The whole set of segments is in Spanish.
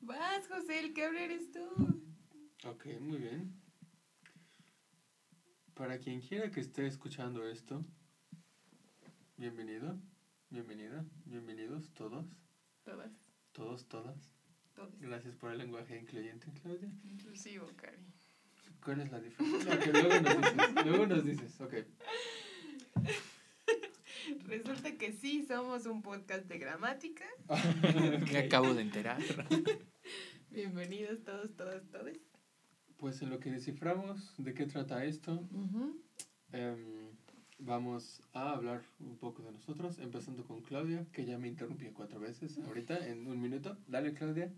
Vas, José, el que habla eres tú. Ok, muy bien. Para quien quiera que esté escuchando esto, bienvenido, bienvenida, bienvenidos todos, Todas. todos, todas. Todos. Gracias por el lenguaje incluyente, Claudia. Inclusivo, Cari. ¿Cuál es la diferencia? Luego nos dices, luego nos dices, ok. Resulta que sí somos un podcast de gramática. Me acabo de enterar. Bienvenidos todos, todas, todos. Pues en lo que desciframos de qué trata esto, em, vamos a hablar un poco de nosotros, empezando con Claudia, que ya me interrumpió cuatro veces ahorita en un minuto. Dale, Claudia.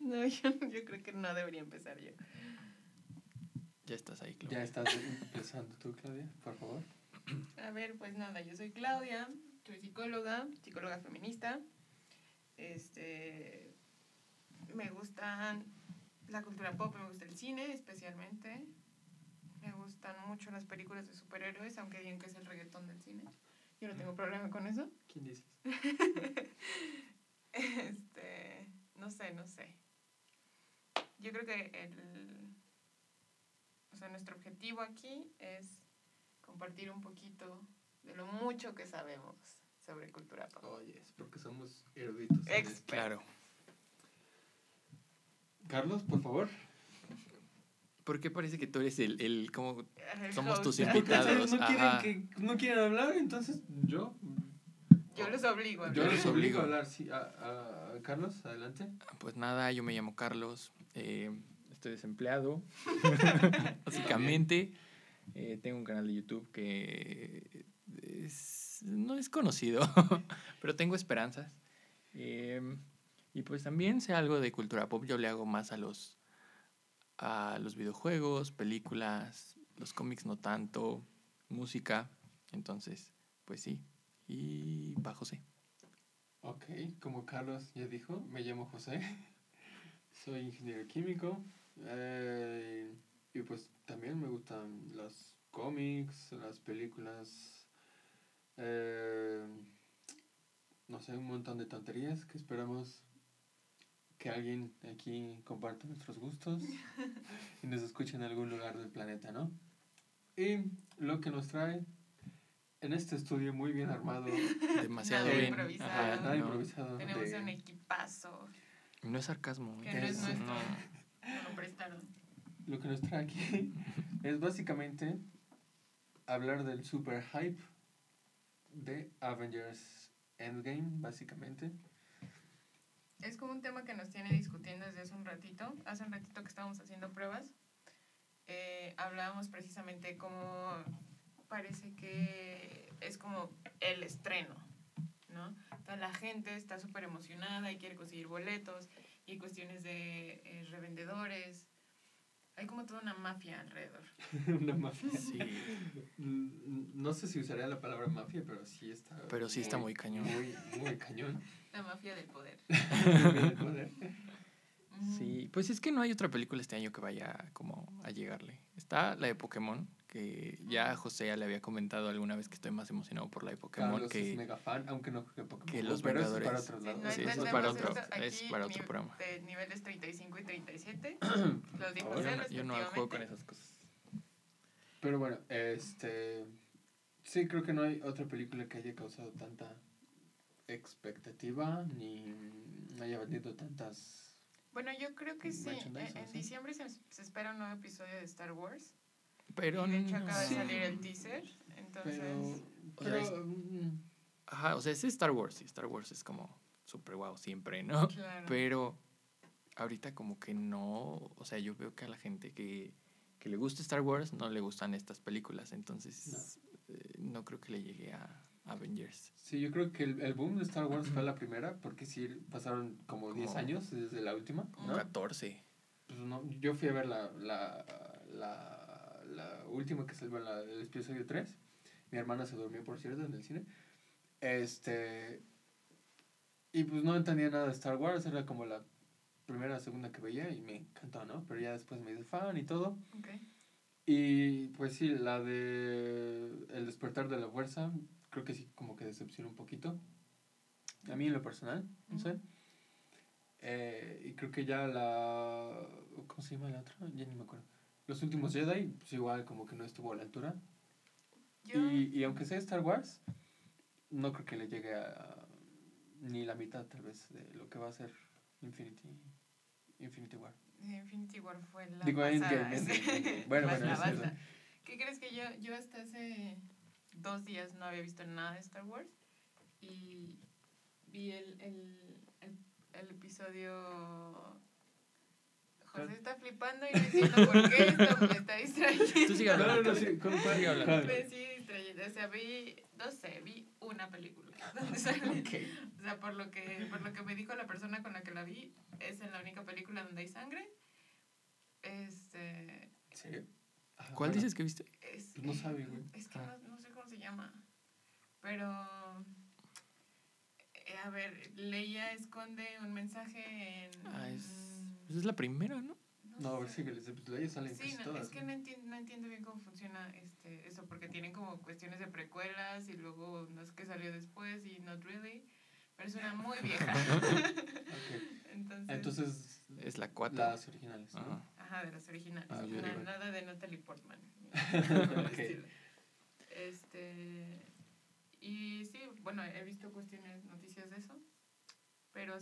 No, yo, yo creo que no debería empezar yo. Ya estás ahí, Claudia. Ya estás empezando tú, Claudia, por favor. A ver, pues nada, yo soy Claudia, soy psicóloga, psicóloga feminista. Este. Me gustan la cultura pop, me gusta el cine especialmente. Me gustan mucho las películas de superhéroes, aunque digan que es el reggaetón del cine. Yo no tengo problema con eso. ¿Quién dices? este. No sé, no sé. Yo creo que el. O sea, nuestro objetivo aquí es compartir un poquito de lo mucho que sabemos sobre cultura pop. Oye, es porque somos eruditos. en Ex- esto. Claro. Carlos, por favor. ¿Por qué parece que tú eres el, el como Somos tus Porque invitados? no quieren, que, no quieren hablar, entonces yo. Yo los obligo. a Yo los obligo obligo. a hablar. Sí, a, a- a Carlos, adelante. Pues nada, yo me llamo Carlos, eh, estoy desempleado, básicamente. Eh, tengo un canal de YouTube que es- no es conocido, pero tengo esperanzas. Eh, y pues también sé algo de cultura pop, yo le hago más a los, a los videojuegos, películas, los cómics no tanto, música, entonces, pues sí. Y va José. Ok, como Carlos ya dijo, me llamo José. Soy ingeniero químico. eh, y pues también me gustan los cómics, las películas. eh, no sé, un montón de tonterías que esperamos que alguien aquí comparta nuestros gustos y nos escuche en algún lugar del planeta, ¿no? Y lo que nos trae en este estudio muy bien armado, Demasiado Nada bien. improvisado. Ajá, nada no. improvisado. Tenemos de- un equipazo No es sarcasmo. que no es Es- nuestro. no. No lo prestaron. Lo que nos trae aquí es básicamente hablar del super hype de Avengers Endgame, básicamente. Es como un tema que nos tiene discutiendo desde hace un ratito. Hace un ratito que estábamos haciendo pruebas, eh, hablábamos precisamente cómo parece que es como el estreno, ¿no? Toda la gente está súper emocionada y quiere conseguir boletos y cuestiones de eh, revendedores. Hay como toda una mafia alrededor. Una mafia. Sí, Mm, No sé si usaría la palabra mafia, pero sí está. pero sí está muy cañón. Muy, muy cañón. La mafia del poder. Joder. Ujú. Sí, pues es que no hay otra película este año que vaya como a llegarle. Está la de Pokémon, que ya José ya le había comentado alguna vez que estoy más emocionado por la de Pokémon Carlos es que... mega fan, aunque no juegue Pokémon. que los pero eso es para Vengadores. otro Sí, lado. no Sí, eso es para otro- esto es aquí, para otro programa. De niveles 35 y 37. Los dijo Ahora José Yo no, yo no juego con esas cosas. Pero bueno, este. Sí, creo que no hay otra película que haya causado tanta expectativa ni haya vendido tantas. Bueno, yo creo que sí. En, en ¿sí? diciembre se, se espera un nuevo episodio de Star Wars. Pero y de hecho no. acaba de Sí. salir el teaser. Entonces, Pero. O sea, pero, es- Ajá, o sea, es Star Wars y Star Wars es como súper guau siempre, ¿no? claro. Pero ahorita como que no, o sea, yo veo que a la gente que, que le gusta Star Wars no le gustan estas películas, entonces eh, no, creo que le llegue a Avengers. Sí, yo creo que el, el boom de Star Wars fue la primera, porque sí pasaron como 10 Como- años desde la última, ¿no? 14. Pues no, yo fui a ver la, la, la, la última que salió, la, el episodio 3. Mi hermana se durmió, por cierto, en el cine. Este. Y pues no entendía nada de Star Wars, era como la primera, segunda que veía y me encantó, ¿no? Pero ya después me hice fan y todo. Y pues sí, la de El despertar de la fuerza, creo que sí, como que decepciona un poquito. A mí en lo personal, no sé. Eh, y creo que ya la... ¿Cómo se llama la otra? Ya ni me acuerdo. Los últimos Jedi, pues igual como que no estuvo a la altura. Yo, Y, y aunque sea Star Wars, no creo que le llegue a ni la mitad tal vez de lo que va a ser Infinity, Infinity War. Infinity War fue la Digo, pasada. Bueno, bueno, la es. ¿Qué crees que yo, yo hasta hace dos días no había visto nada de Star Wars? Y vi el, el, el, el episodio... José está flipando y no entiendo por qué esto me está distrayendo. Tú sigue No, no, hablando. no, sí, ¿cuál- cuál? Sigue hablando. Me sigue distrayendo. O sea, vi, no sé, vi una película donde sale. Ok. O sea, por lo, que, por lo que me dijo la persona con la que la vi, es en la única película donde hay sangre. Este. ¿En serio? Ah, ¿Cuál bueno. dices que viste? Es, Pues no sabe, güey. Es que Ah. no, no sé cómo se llama. Pero. eh, a ver, Leia esconde un mensaje en. Ah, es, pues es la primera, ¿no? No, a ver, sé. síguele, pues de ahí salen Sí, casi no, todas. es que ¿no? no entiendo, no entiendo bien cómo funciona este, eso, porque tienen como cuestiones de precuelas y luego no sé qué salió después y not really, pero es una muy vieja. Entonces, Entonces, Es la 4. las originales. ¿no? Ajá. ajá, de las originales. Ah, nada de Natalie Portman. por el Ok. estilo. Este, y sí, bueno, he visto cuestiones, noticias de eso, pero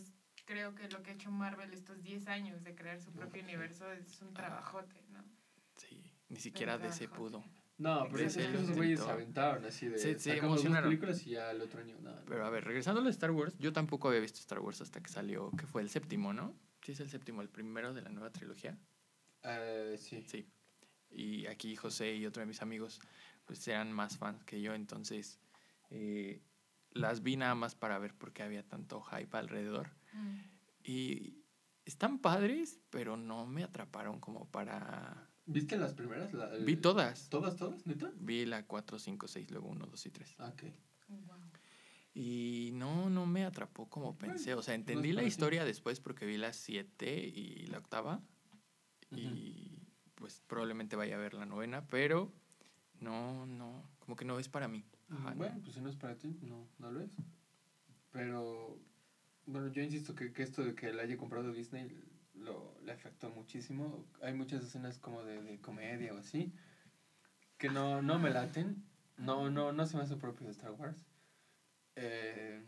creo que lo que ha hecho Marvel estos 10 años de crear su propio sí. universo es un trabajote, ¿no? Sí, ni siquiera DC trabajote. pudo. No, pero esos güeyes se aventaron así de. Se- se sacamos dos emocionaron. películas y ya el otro año nada. Pero a ver, regresando a de Star Wars, yo tampoco había visto Star Wars hasta que salió, que fue el séptimo, ¿no? Sí, es el séptimo, el primero de la nueva trilogía. Eh, sí. Sí. Y aquí José y otro de mis amigos, pues eran más fans que yo, entonces eh, las vi nada más para ver por qué había tanto hype alrededor. Y están padres, pero no me atraparon como para... ¿Viste las primeras? La- el- Vi todas. ¿Todas, todas? ¿Neta? Vi la 4, 5, 6, luego 1, 2 y 3. Ah, ok. Wow. Y no, no me atrapó como pensé. O sea, entendí la historia después porque vi las 7 y la octava. Y pues probablemente vaya a ver la novena, pero no, no, como que no es para mí. Ajá, no. Bueno, pues si no es para ti, no, no lo es. Pero, bueno, yo insisto que, que esto de que le haya comprado Disney lo, le afectó muchísimo. Hay muchas escenas como de, de comedia o así que no, no me laten. No, no, no se me hace propio de Star Wars. Eh,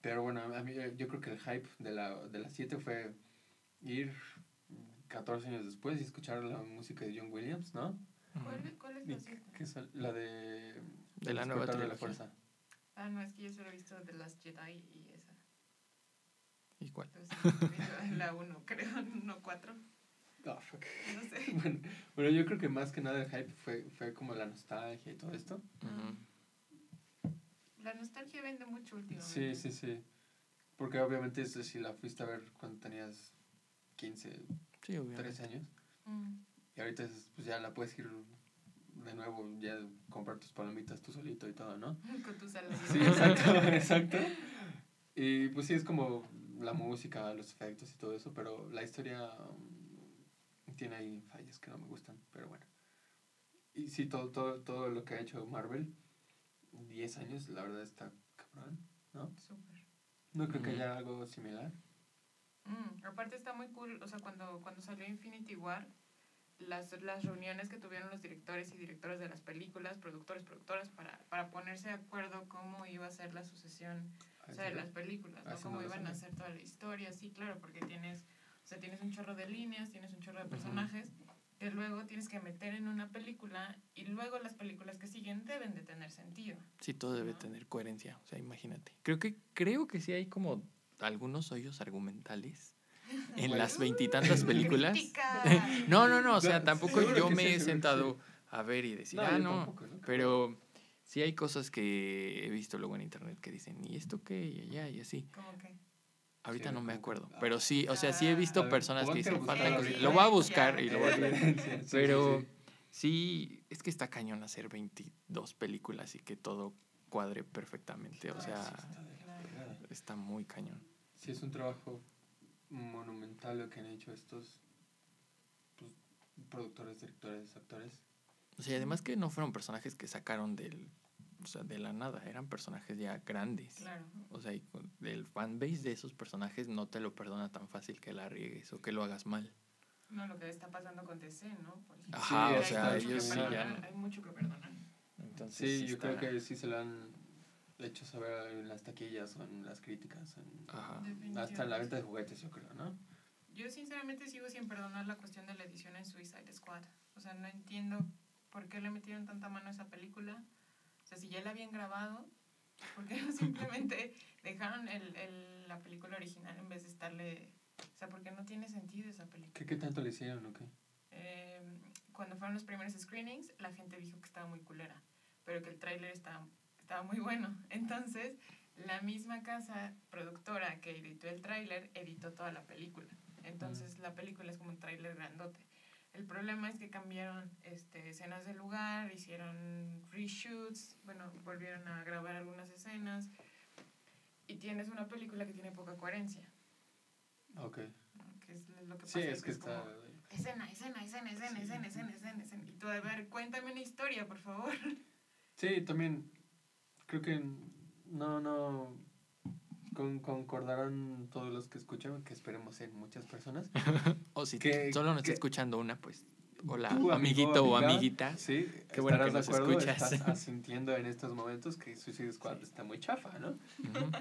pero bueno, a mí, eh, yo creo que el hype de la, de las 7 fue ir 14 años después y escuchar la música de John Williams, ¿no? ¿Cuál, es- ¿Cuál es Y la siete? que es la de... De la nueva de la trilogía. fuerza. Ah, no, es que yo solo he visto The Last Jedi y. ¿Y cuál? Entonces, visto la 1, creo, no 4. Ah, fuck. No sé. Bueno, bueno, yo creo que más que nada el hype fue, fue como la nostalgia y todo esto. Ujú. La nostalgia vende mucho Sí, últimamente. sí, sí. Porque obviamente eso, si la fuiste a ver cuando tenías 15, Sí, obviamente. 13 años. Mm. Y ahorita es, pues ya la puedes ir de nuevo, ya comprar tus palomitas tú solito y todo, ¿no? Con tu salud. Sí, exacto, exacto. Y pues sí, es como la música, los efectos y todo eso, pero la historia mm, tiene ahí fallas que no me gustan, pero bueno. Y sí, todo, todo, todo lo que ha hecho Marvel, 10 años, la verdad está cabrón, ¿no? Súper. No creo que haya algo similar. Mm, aparte está muy cool, o sea, cuando, cuando salió Infinity War, las, las reuniones que tuvieron los directores y directoras de las películas, productores, productoras, para, para ponerse de acuerdo cómo iba a ser la sucesión o sea, de las películas, Ah, ¿no? sí, Cómo iban a hacer toda la historia, sí, claro, porque tienes, o sea, tienes un chorro de líneas, tienes un chorro de personajes que luego tienes que meter en una película y luego las películas que siguen deben de tener sentido. Sí, todo debe ¿no? tener coherencia. O sea, imagínate. Creo que, creo que sí hay como algunos hoyos argumentales en las veintitantas películas. ¡Crítica! No, no, no. O sea, tampoco yo me sí, he sentado sí. a ver y decir, No, ah, no. tampoco, ¿no? Pero sí hay cosas que he visto luego en internet que dicen, ¿y esto qué? Y allá, y así. ¿Cómo que? Ahorita Sí, no me acuerdo. ah. Pero sí, o sea, sí he visto personas que dicen, buscar falta ahorita. cosas". Lo voy a buscar y lo voy a sí, Pero sí. es que está cañón hacer 22 películas y que todo cuadre perfectamente. O sea, está muy cañón. Sí, es un trabajo monumental lo que han hecho estos pues, productores, directores, actores. O sea, además que no fueron personajes que sacaron del o sea, de la nada, eran personajes ya grandes. Claro. O sea, y el fanbase de esos personajes no te lo perdona tan fácil que la riegues o que lo hagas mal. No, lo que está pasando con DC, ¿no? Por ejemplo. Ajá, Sí, o sea, ellos sí ya. Hay mucho que perdonar. Entonces, Sí, yo está- creo que sí se lo han hecho saber en las taquillas o en las críticas, en- Ajá. hasta en la venta de juguetes, yo creo, ¿no? Yo sinceramente sigo sin perdonar la cuestión de la edición en Suicide Squad. O sea, no entiendo por qué le metieron tanta mano a esa película. Sea, si ya la habían grabado, ¿por qué no simplemente dejaron el, el- la película original en vez de estarle... O sea, porque no tiene sentido esa película. ¿Qué, qué tanto le hicieron o qué? Eh, cuando fueron los primeros screenings, la gente dijo que estaba muy culera, pero que el tráiler estaba, estaba muy bueno. Entonces, la misma casa productora que editó el tráiler editó toda la película. Entonces, la película es como un tráiler grandote. El problema es que cambiaron este, escenas del lugar, hicieron reshoots, bueno, volvieron a grabar algunas escenas y tienes una película que tiene poca coherencia, Ok. que es lo que pasa. Sí, es que está... Escena, escena, escena, escena, Sí. escena, escena, escena, escena. Y tú, a ver, cuéntame una historia, por favor. Sí, también creo que no, no con, concordarán todos los que escuchan, que esperemos en muchas personas. O si que- solo nos está escuchando una, pues, hola, amigo, amiguito o amiguita. Sí, Qué bueno que nos de acuerdo, escuchas. estás asintiendo en estos momentos que Suicide Squad Sí. está muy chafa, ¿no?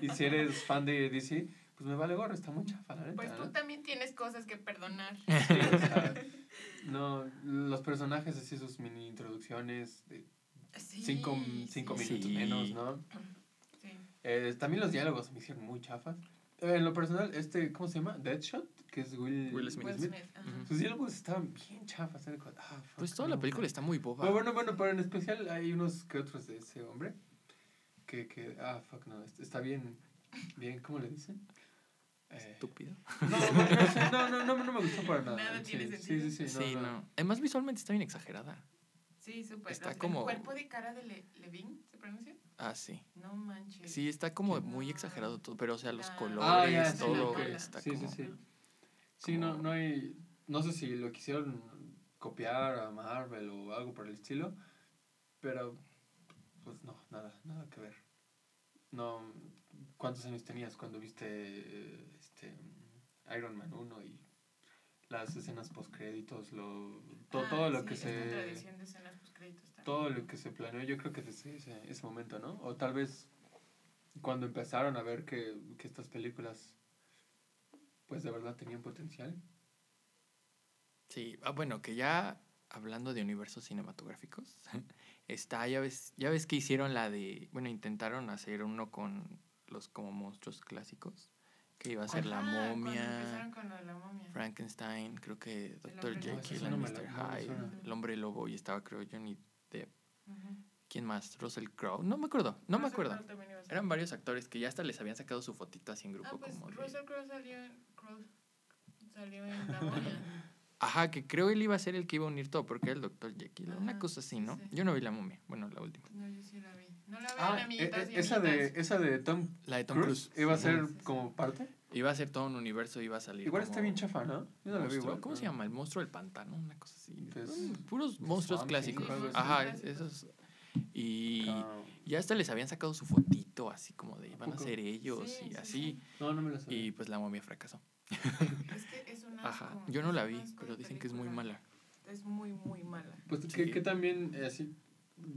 Y si eres fan de DC, pues me vale gorro, está muy chafa, la neta, Pues tú ¿no? también tienes cosas que perdonar. Sí, o sea, no, los personajes así, sus mini introducciones de Sí, cinco, cinco sí. minutos Sí. menos, ¿no? Eh, también los diálogos me hicieron muy chafas. Eh, en lo personal, este, ¿cómo se llama? Deadshot, que es Will, Will Smith. Will Smith, ajá. Ujú. Sus diálogos estaban bien chafas. era como, ah, fuck, Pues toda la no, película no. está muy boba. Bueno, bueno, bueno, pero en especial hay unos que otros de ese hombre que, que ah, fuck, no, est- está bien, bien, ¿cómo le dicen? Eh, Estúpido. no, no, no, no, no, no, no me gustó para nada. Nada sí, tiene sí, sentido. sí, sí, Sí, no, no, no. Además, visualmente está bien exagerada. Sí, súper. Está El- como- El cuerpo de cara de Le Levine, ¿se pronuncia? Ah, sí. No manches. Sí, está como Sí. muy exagerado todo, pero o sea, los Ah. colores, Ah, sí, todo está Sí, sí, como... sí. Sí, no, como- no hay, no sé si lo quisieron copiar a Marvel o algo por el estilo, pero pues no, nada, nada que ver. No, ¿cuántos años tenías cuando viste este Iron Man 1 y las escenas post créditos, lo to- Ah, todo lo sí, que se también. todo lo que se planeó, yo creo que desde ese, ese momento, ¿no? O tal vez cuando empezaron a ver que, que estas películas pues de verdad tenían potencial. Sí, ah, bueno, que ya hablando de universos cinematográficos, está, ya ves, ya ves que hicieron la de, bueno, intentaron hacer uno con los como monstruos clásicos, que iba a ser la Ajá, momia, empezaron con la momia. Frankenstein, creo que Dr. Jekyll no Mr. no Hyde, el hombre lobo, y estaba creo Johnny Depp. ¿Quién más? Russell Crowe. No me acuerdo, no me acuerdo. Eran varios actores que ya hasta les habían sacado su fotito así en grupo Ah, pues como. Russell Crowe salió en, Crowe salió en la momia. Ajá, que creo él iba a ser el que iba a unir todo, porque era el Dr. Jekyll, una cosa así, sí, ¿no? sí. Yo no vi la momia, bueno, la última. No, yo sí la vi. No la vean, Ah, e- amiguitas e- y esa, de, esa de Tom, La de Tom Cruise, Cruise. iba a ser Sí, sí. como parte. Iba a ser todo un universo, iba a salir Igual como está bien chafa, ¿no? Yo no la vi igual. ¿Cómo se llama? El monstruo del pantano, una cosa así. Pues, Mm, Puros monstruos Swamp clásicos. Ajá, esos. Y Ah, ya hasta les habían sacado su fotito, así como de iban a ser ellos Sí, y sí, así. sí. no, no me la sabía. Y pues la momia fracasó. Es que es una Ajá, yo no la vi, pero dicen que es muy mala. Es muy, muy mala. Pues Sí. que, que también eh, así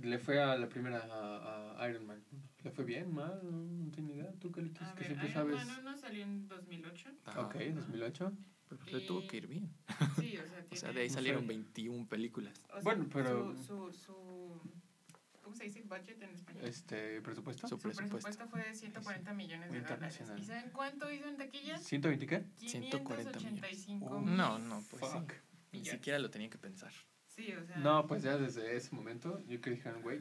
le fue a la primera a, a Iron Man. ¿Le fue bien, mal? No, no tengo ni idea. ¿Tú qué, le- que ver, siempre Iron sabes? Man 1 salió en 2008. Ajá. Ok, 2008. Pero pues le tuvo que ir bien. Sí, o sea, O sea, tiene- de ahí No salieron sé. 21 películas. o sea, Bueno, pero- Su, su, su, ¿Cómo se dice budget en español? Este, ¿presupuesto? Su Su presupuesto. presupuesto fue de 140 millones de dólares. ¿Y saben cuánto hizo en taquilla? ¿120 qué? 140 millones. 585 Oh, No, no, pues sí. Fuck. Ni millones. siquiera lo tenían que pensar. Sí, o sea. No, pues ya desde ese momento yo que dijeron, güey,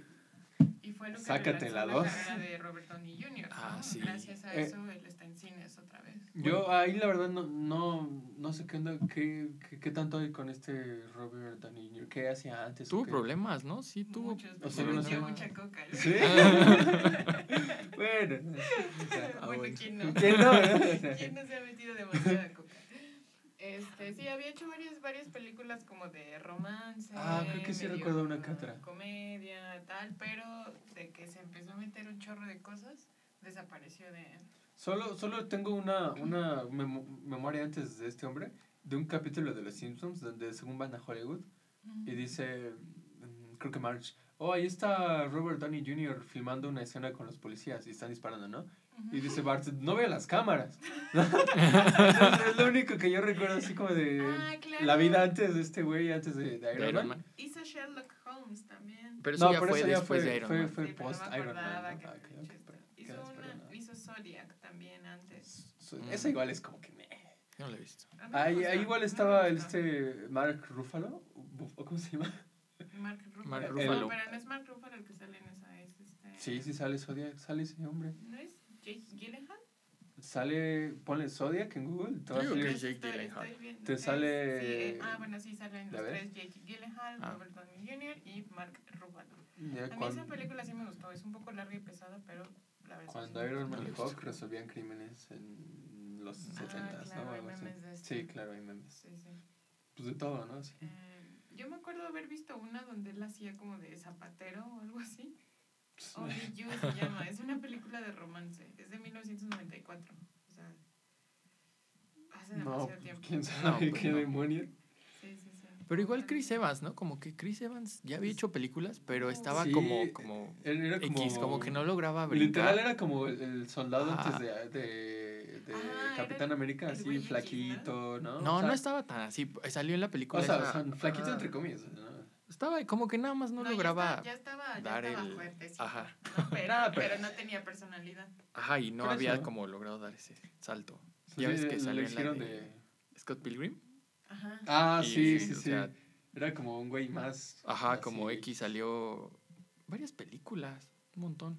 Y fue lo que Sácate la la dos. carrera de Robert Downey Jr. Ah, ¿no? sí. Gracias a Eh. eso él está en cines otra vez. yo ahí la verdad no, no, no sé qué, onda, qué, qué, qué tanto hay con este Robert Downey Jr. ¿Qué hacía antes? Tuvo problemas, ¿no? Sí, tuvo. Muchos, o sea, no sé. mucha coca. ¿Sí? bueno. o sea, Ah, bueno, bueno. ¿quién no? ¿Quién no? ¿Quién no se ha metido demasiada coca? Este, sí, había hecho varias, varias películas como de romance. Ah, creo que sí medio recuerdo una que otra. Comedia, tal, pero de que se empezó a meter un chorro de cosas, desapareció de... Solo, solo tengo una, una memo- memoria antes de este hombre, de un capítulo de Los Simpsons, donde según van a Hollywood, y dice, mm, creo que Marge, oh, ahí está Robert Downey Jr. filmando una escena con los policías y están disparando, ¿no? Y dice Bart, no veo las cámaras. Entonces, es lo único que yo recuerdo así como de Ah, claro. la vida antes de este güey, antes de, de Iron, Iron Man. Man. Hizo Sherlock Holmes también. Pero eso No, ya pero fue eso ya después fue- de Iron fue- Man. fue- Sí, no post me Iron Man, ¿no? que Ah, había ok, hecho ok, esto. pero Hizo, una, hizo Zodiac también antes. So- Mm. Esa igual es como que me... No lo he visto. Ahí, ahí igual estaba el este Mark Ruffalo, ¿o cómo se llama? Mark Ruffalo. Mark No, Ruffalo. pero no es Mark Ruffalo el que sale en esa, es este... Sí, sí sale Zodiac, sale ese hombre. ¿No es Jake Gyllenhaal? Sale, ponle Zodiac en Google, te va a Digo salir- que Jake Estoy- viendo. Te sale- sí, eh, ah, bueno, sí, salen ¿La los tres, Jake Gyllenhaal, Ah. Robert Downey Jr. y Mark Ruffalo. Ya A mí esa película sí me gustó, es un poco larga y pesada, pero la verdad cuando Iron. Man y Hulk resolvían crímenes en los Ah, 70s, claro, ¿no? hay memes de esto. Sí, claro, hay memes. Sí, sí. Pues de todo, ¿no? Sí. Eh, yo me acuerdo haber visto una donde él hacía como de zapatero o algo así. Only You se llama. Es una película de romance. Es de 1994. O sea, hace No, demasiado pues, tiempo. quién sabe pues qué no. demonio. Sí, sí, sí. Pero igual Chris Evans, ¿no? Como que Chris Evans ya había hecho películas, pero estaba Sí, como, era como, X, como que no lograba Literal brincar. era como el, soldado antes de, de, de Ah, Capitán América, el así X, ¿no? flaquito, ¿no? No, O sea, no estaba tan así. Salió en la película. O sea, esa- o sea, flaquito entre comillas, ¿no? Estaba como que nada más no, lograba. está- Ya, estaba, ya dar estaba el- Ajá. ¿no? Pero, Ah, pero- pero no tenía personalidad. Ajá, y no Por había eso. como logrado dar ese salto. Sí, Ya ves que le salió en la hicieron de- de... Scott Pilgrim. Ajá. Ah, Y, sí, sí, o sí. sea, Era como un güey más... Ajá, así. como X salió varias películas, un montón.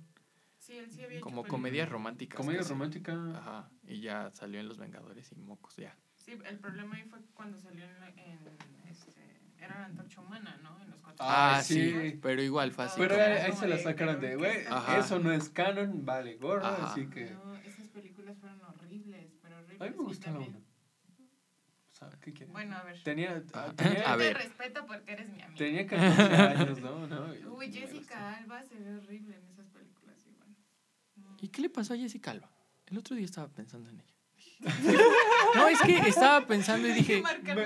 Sí, él sí había hecho Como películas. comedias románticas. Comedia casi. romántica. Ajá, y ya salió en Los Vengadores y mocos, ya. Sí, el problema ahí fue cuando salió en este, era la antorcha humana, ¿no? En los cuatro. Ah, sí, sí. pero igual fue así. Pero como- ahí, ahí se la sacaron de, güey, eso no es canon, vale, gorro, Ajá. así que... No, esas películas fueron horribles, pero horribles. A mí me también- uno. O sea, ¿qué quieres? Bueno, a ver. Tenía, Ah, tenía, A ver. Te respeto porque eres mi amiga. tenía 14 años, ¿no? ¿no? Uy. Jessica Alba se ve horrible en esas películas igual. No. ¿Y qué le pasó a Jessica Alba? El otro día estaba pensando en ella. No, es que estaba pensando y dije, me-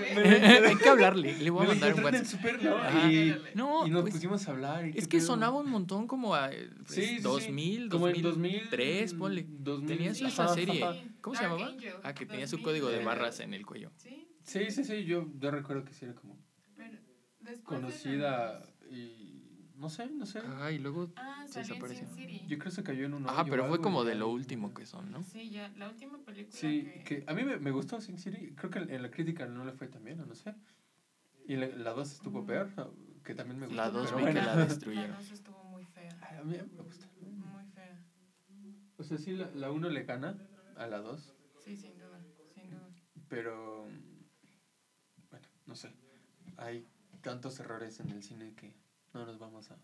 hay que hablarle. Le voy a mandar un WhatsApp. súper, ¿no? Ajá. Y, No, y nos pues, pusimos a hablar. y es que pedo. sonaba un montón como a eh, pues, Sí, sí, sí. 2000, Como en 2003, ponle. 2000, Tenía Sí, esa ajá, serie. ajá. ¿Cómo se llamaba? Angel, Ah, que tenía su 2000, código de barras en el cuello. Sí, Sí, sí, sí, yo, yo recuerdo que sí era como pero después de conocida y no sé, no sé. Ajá, y luego Ah, se en desapareció. Sin City. Yo creo que se cayó en un Ajá, hoyo pero fue como de lo último que son, ¿no? Sí, ya, la última película Sí, que... que a mí me, me gustó Sin City, creo que en la crítica no le fue tan bien, o no sé. Y la, la 2 estuvo Mm. peor, que también me gustó. La dos vi que la destruyeron. La dos estuvo muy fea, A mí me gusta. muy fea. O sea, sí, la, la 1 le gana a la 2, Sí, sin duda, sin duda. pero bueno, no sé. Hay tantos errores en el cine que no nos vamos a,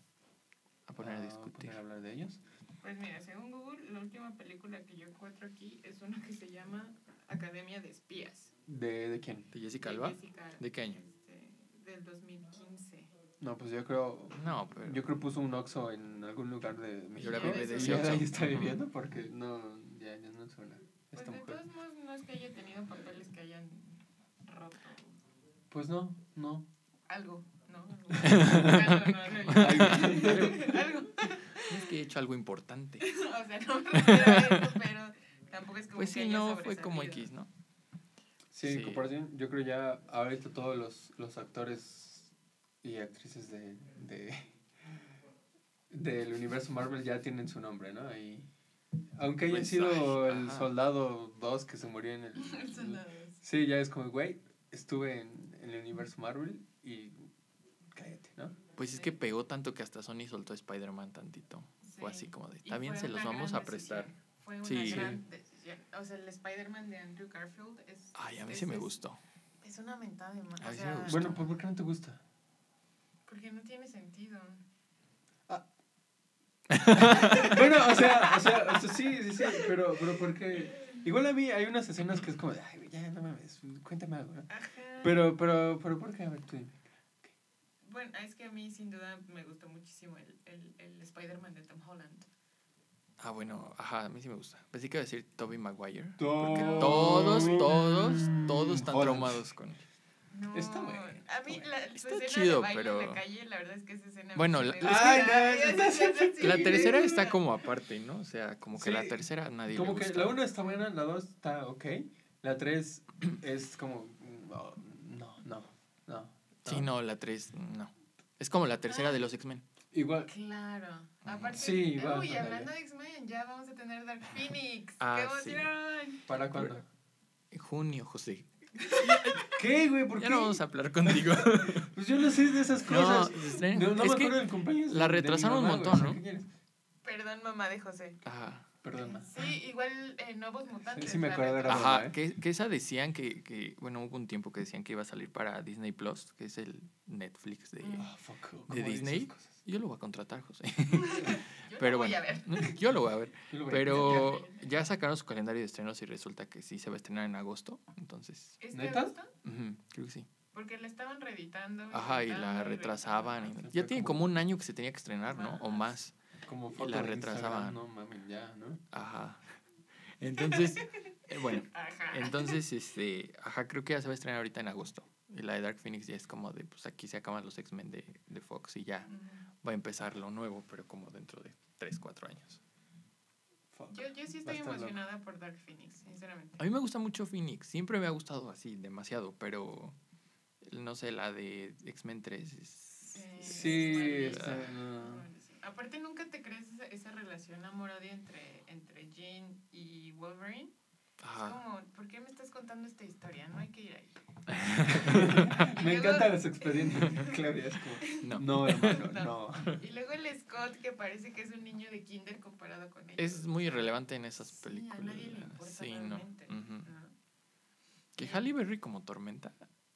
A poner a a discutir. poner a hablar de ellos. Pues mira, según Google, la última película que yo encuentro aquí es una que se llama Academia de Espías. ¿De, de quién? ¿De Jessica de Alba? Jessica, ¿De qué año? este, del 2015. No, pues yo creo. No, pero. Yo creo puso un Oxxo en algún lugar de México. ahora vive de y ese de ahí Oxxo. está viviendo porque no, ya, ya no suena. Pues de mujer. todos modos, no es que haya tenido papeles que hayan roto Pues no, no. algo, ¿no? Algo, no, no, Algo. algo. Es que he hecho algo importante. O sea, no me refiero a eso, pero tampoco es como Pues que sí, haya no, fue como. X, ¿no? Sí, en Sí. comparación, yo creo ya ahorita todos los, los actores y actrices de, de del universo Marvel ya tienen su nombre, ¿no? Y aunque haya Pues, sido ay, el ajá. soldado 2 que se murió en el... El soldado. Sí, ya es como, güey, estuve en, en el universo Marvel y. Pues es que pegó tanto que hasta Sony soltó a Spider-Man tantito. Fue Sí. así como de, está bien, se los vamos a prestar. decisión. Fue una Sí. gran decisión. O sea, el Spider-Man de Andrew Garfield es. Ay, a mí es- sí me gustó. Es una mentada de O mí sí me sea, gustó. Bueno, ¿por por qué no te gusta? porque no tiene sentido. bueno, o sea, o sea, o sea, sí, sí, sí, pero, pero porque... Igual a mí hay unas escenas que es como, de, ay, ya, no mames, cuéntame algo, ¿no? Ajá. Pero, pero, pero, ¿por qué? A ver, tú dime. Bueno, es que a mí sin duda me gustó muchísimo el, el, el Spider-Man de Tom Holland. Ah, bueno, ajá, a mí sí me gusta. Pensé que iba a decir Tobey Maguire. Todo- Porque todos, todos, todos están Holland. traumados con él. No, Está bueno, A mí bueno. la, su Está escena chido, de baile pero- en la calle, la verdad es que esa escena... Bueno, la- es Ay, no, tercera está como aparte, ¿no? O sea, como que Sí, la tercera nadie Como le que gusta. la 1 está buena, la 2 está ok. La 3 es como. Sí, no, la tres, no. Es como la tercera de los X-Men. Igual. Claro. Aparte, Sí, igual, uy, hablando de X-Men, ya vamos a tener Dark Phoenix. Ah, ¡Qué sí. emoción! ¿Para cuándo? En junio, José. ¿Qué, güey? ¿Por Ya qué? no vamos a hablar contigo. Pues yo no sé de esas cosas. No, no es me acuerdo del cumpleaños. la retrasaron un mamá, montón, ¿no? Perdón, mamá de José. Ajá. Perdón, ma. Sí, igual eh, Nuevos Mutantes. sí me la acuerdo de la- Ajá, ¿eh? que, que esa decían que, que, bueno, hubo un tiempo que decían que iba a salir para Disney Plus, que es el Netflix de... Ah, fuck. ¿cómo ¿De Disney? Yo lo voy a contratar, José. Yo Pero lo voy bueno, a ver. yo lo voy a ver. Voy a- Pero ya sacaron su calendario de estrenos y resulta que sí se va a estrenar en agosto. Entonces, ¿Este ¿Neta? agosto? ujú, creo que sí. Porque la estaban reeditando. Ajá, y la retrasaban. y- ya tiene como un año que se tenía que estrenar, ¿no? O Más. Como foto la de retrasaban. No mames, ya, ¿no? Ajá. Entonces, eh, bueno, Ajá. entonces, este, ajá, creo que ya se va a estrenar ahorita en agosto. Y la de Dark Phoenix ya es como de, pues aquí se acaban los X-Men de, de Fox y ya va a empezar lo nuevo, pero como dentro de 3, 4 años. Fuck. Yo, yo sí estoy loco. emocionada por Dark Phoenix, sinceramente. A mí me gusta mucho Phoenix, siempre me ha gustado así, demasiado, pero no sé, la de X-Men 3 es... Sí, es está- malísima, no. Aparte, ¿nunca te crees esa, esa relación amor-odio entre, entre Jean y Wolverine? Es como, ¿por qué me estás contando esta historia? No hay que ir ahí. Me luego- encantan los expedientes Claudia. Es como, No. no, hermano, No. no. Y luego el Scott, que parece que es un niño de kinder comparado con ellos. Es muy irrelevante en esas sí, películas. a nadie le importa Sí, no. ¿no? Que Halle Berry como Tormenta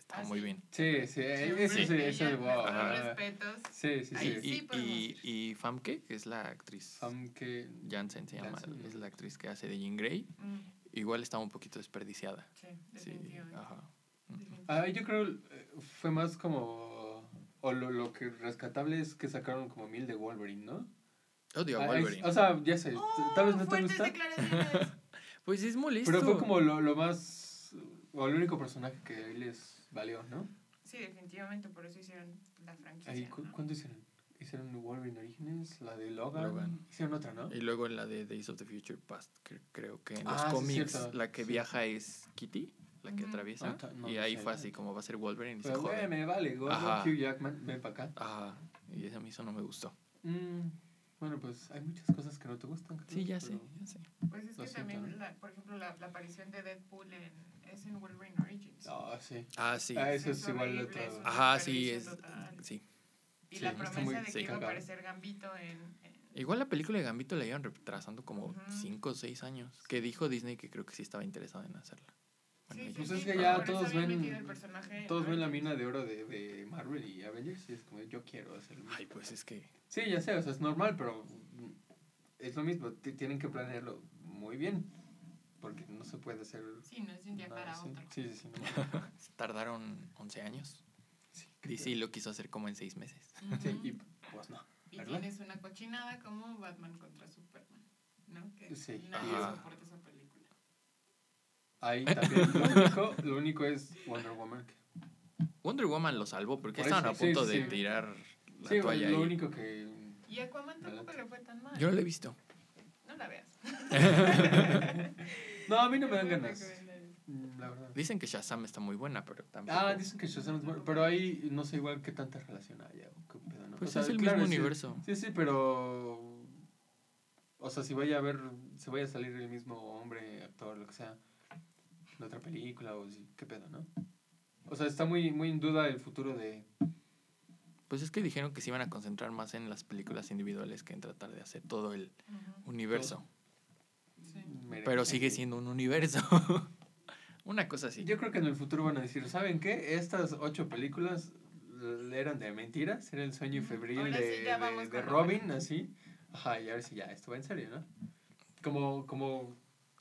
está Ah, muy sí. bien. Sí, sí, eso sí, eso de wow. respetos. Sí, sí, Ahí sí. sí y, y, ir. y Famke, que es la actriz Aunque. Jansen se llama, Jansen, es la actriz que hace de Jean Grey. Mm, Igual está un poquito desperdiciada. sí, Sí, definitivamente. ajá. Ah, yo creo eh, fue más como. O lo, lo que rescatable es que sacaron como mil de Wolverine, ¿no? Odio a Ah, es- Wolverine. o sea, ya sé, t- tal vez Oh, no te fuertes gusta. Pues es molesto. Pero fue como lo, lo más. O el único personaje que ahí les valió, ¿no? Sí, definitivamente, por eso hicieron la franquicia. Ahí, cu- ¿no? ¿Cuánto hicieron? Hicieron Wolverine Origins, la de Logan. Logan. Hicieron otra, ¿no? Y luego en la de Days of the Future Past, que creo que en los Ah, sí, cómics cierto, la que sí. viaja es Kitty, la que atraviesa. Ah, no, y no ahí sé. fue así como va a ser Wolverine y se Pero, güey, me vale, gordo, Ajá. Hugh Jackman, ven para acá. Ajá. Y eso a mí eso no me gustó. Mm, bueno, pues hay muchas cosas que no te gustan. Sí, Carlos, ya sé, ya sé. Pues es que siento, también, ¿no? la, por ejemplo, la, la aparición de Deadpool en, es en Wolverine Origins. Ah, sí. Ah, sí. Ah, eso es Es igual es un- Ajá, sí, es. total. Sí. y sí, la está promesa muy de que sí, iba a aparecer Gambito en... en- Igual la película de Gambito la iban retrasando como Ujú. 5 o 6 años. Que dijo Disney que creo que sí estaba interesado en hacerla. Bueno, Sí, Pues es que ya todos ven- Todos ven la mina de oro de, de Marvel y Avengers y es como, yo quiero hacerlo. Ay, pues es que. Sí, ya sé, o sea, es normal, pero es lo mismo. ti- Tienen que planearlo muy bien. Porque no se puede hacer. Sí, no es de un día nada para así. otro. Sí, sí, sí. no. Tardaron 11 años. Sí, DC lo quiso hacer como en 6 meses. Sí, Ujú. y pues no. Y ¿verdad? tienes una cochinada como Batman contra Superman, ¿no? Que Sí. nadie Ajá. soporta esa película. Ahí también. lo, único, lo único es Wonder Woman. que- Wonder Woman lo salvó porque Por estaban eso, a sí, punto sí, de sí. tirar la Sí, toalla lo ahí. único que. Y Aquaman tampoco le fue tan mal. Yo no lo he visto. No la veas. No, a mí no me dan ganas. mm, La verdad. Dicen que Shazam está muy buena, pero tampoco. Ah, dicen que Shazam es bueno, pero ahí no sé igual qué tanta relación haya. o qué pedo, ¿no? Pues O sea, es el claro, mismo sí- universo. Sí, sí, pero. O sea, si vaya a ver. Si vaya a salir el mismo hombre, actor, lo que sea. De otra película o si, qué pedo, ¿no? O sea, está muy, muy en duda el futuro de. Pues es que dijeron que se iban a concentrar más en las películas individuales que en tratar de hacer todo el universo. Pero sigue siendo un universo. Una cosa así. Yo creo que en el futuro van a decir, ¿saben qué? Estas ocho películas eran de mentiras, era el sueño febril Ahora de, sí de- vamos de Robin, así. Ajá, y ahora sí ya, esto va en serio, ¿no? Como, como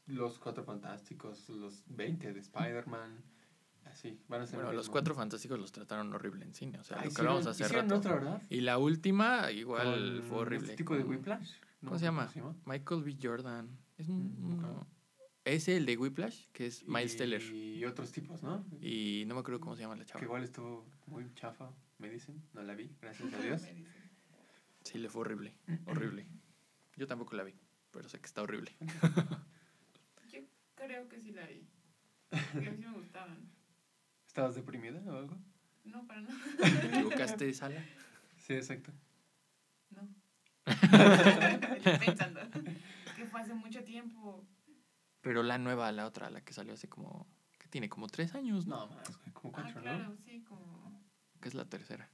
los Cuatro Fantásticos, los 20 de Spider-Man, así. sí, van a ser. Bueno, el los cuatro fantásticos los trataron horrible en cine, o sea, Ah, lo que hicieron- hablamos hace hicieron rato. otra, ¿verdad? Y la última, igual Con fue horrible. Tipo de Whiplash. No ¿Cómo se llama? Michael B. Jordan. Es un, Mm, uno- ok. Es el de Whiplash, que es Miles Teller. Y otros tipos, ¿no? Y no me acuerdo cómo se llama la Que chava. igual estuvo muy chafa, me dicen. No la vi, gracias a Dios. Sí, le fue horrible. Horrible. Yo tampoco la vi, pero sé que está horrible. Yo creo que sí la vi. Porque a mí sí me gustaban. ¿Estabas deprimida o algo? No, para nada. ¿Te equivocaste de sala? Sí, exacto. No. Estoy pensando. Fue hace mucho tiempo. Pero la nueva, la otra, la que salió hace como... que tiene como tres años, ¿no? No, más, como Ah, cuatro, claro, ¿no? sí, como. Que es la tercera.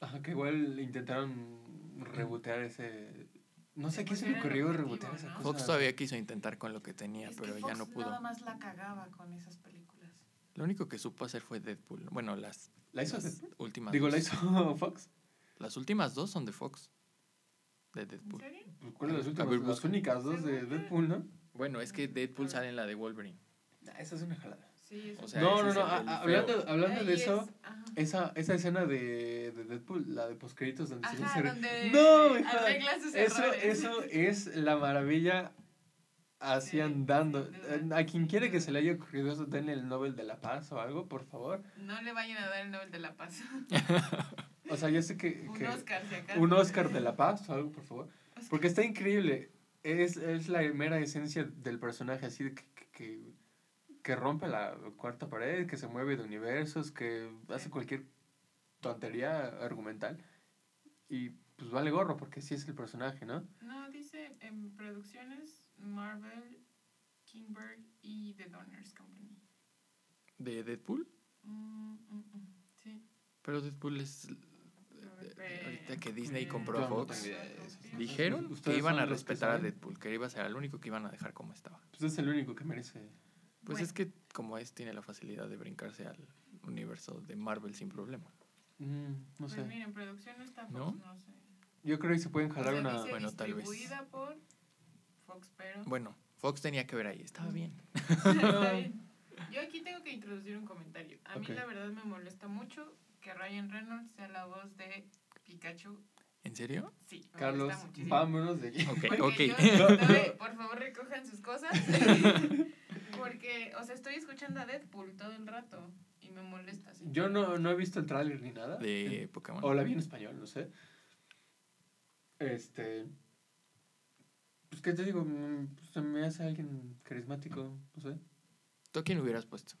Ajá, que igual intentaron rebotear ese. No sé qué se le ocurrió rebotear esa ¿no? cosa. Fox todavía quiso intentar con lo que tenía, Es pero que ya Fox no pudo. Nada más la cagaba con esas películas. Lo único que supo hacer fue Deadpool. Bueno, las, ¿La hizo las Deadpool? últimas Digo, dos. ¿la hizo Fox? Las últimas dos son de Fox. De ¿En Deadpool. serio? Pues, ¿Cuáles las A últimas? ver, las busca. únicas dos de Deadpool, ¿no? Bueno, es que Deadpool sale en la de Wolverine. Ah, esa es una jalada. Sí, O sea, no, no, es no. a- del a- feo. hablando hablando de eso, es, esa, esa escena de, de Deadpool, la de postcréditos donde se Ajá, dice. donde No, hija, sus Eso, errores. eso es la maravilla así Sí, andando. A quien quiere que se le haya ocurrido eso, denle el Nobel de la Paz o algo, por favor. No le vayan a dar el Nobel de la Paz. O sea, yo sé que. Un Oscar, si acaso. un Oscar de la Paz o algo, por favor. Oscar. Porque está increíble. Es, es la mera esencia del personaje, así de que, que, rompe la cuarta pared, que se mueve de universos, que hace cualquier tontería argumental. Y pues vale gorro, porque sí es el personaje, ¿no? No, dice en producciones Marvel, Kingberg y The Donors Company. ¿De Deadpool? Mm, mm, mm, Sí. Pero Deadpool es... Ahorita que Disney Mm, compró a Fox, dijeron que iban a respetar a. Deadpool, que iba a ser el único que iban a dejar como estaba. Pues es el único que merece. Pues Bueno. es que como es, tiene la facilidad de brincarse al universo de Marvel sin problema. Mm, no Pues sé. miren, producción no está Fox, ¿No? no, sé. Yo creo que se pueden O jalar sea, una. dice Bueno, tal vez. distribuida por Fox, pero... Bueno, Fox tenía que ver ahí, estaba bien. Está bien. Yo aquí tengo que introducir un comentario. A mí la verdad me molesta mucho que Ryan Reynolds sea la voz de Pikachu. ¿En serio? Sí, me Carlos, vámonos de aquí. Ok, Porque ok. yo por favor, recojan sus cosas. Porque, o sea, estoy escuchando a Deadpool todo el rato y me molesta. ¿sí? Yo no, no he visto el tráiler ni nada. De Pokémon. O la vi en español, no sé. Este. Pues, ¿qué te digo? Mm, pues, se me hace alguien carismático, no sé. ¿Tú a quién hubieras puesto?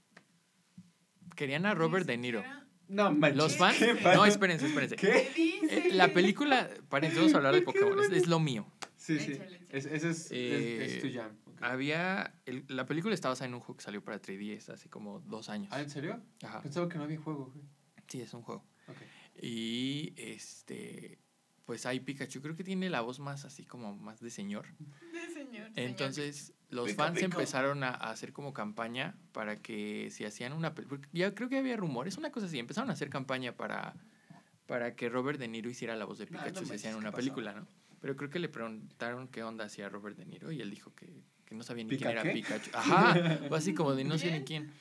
Querían a Robert De Niro. No, manches. ¿Los fans? ¿qué No, espérense, espérense. ¿Qué? ¿Qué dice? Eh, la película, paren, vamos a hablar de ¿Por qué, Pokémon, es, lo mío. Sí, sí. Échale, échale. Es, ese es, es- es, Eh, tu jam. Había, el- la película está basada en un juego que salió para 3DS hace como dos años. Ah, ¿en serio? Ajá. Pensaba que no había juego, güey. Sí, es un juego. Ok. Y este, pues hay Pikachu, creo que tiene la voz más así como más de señor. De señor, señor. Los Pica, fans pica. empezaron a, a hacer como campaña para que si hacían una película, ya creo que había rumores, una cosa así, empezaron a hacer campaña para, para que Robert De Niro hiciera la voz de No, no Pikachu si hacían ¿qué una pasó? película, ¿no? Pero creo que le preguntaron qué onda hacía Robert De Niro y él dijo que, que no sabía ni ¿Pica quién era qué? Pikachu. Ajá, fue así como de no sé ni quién.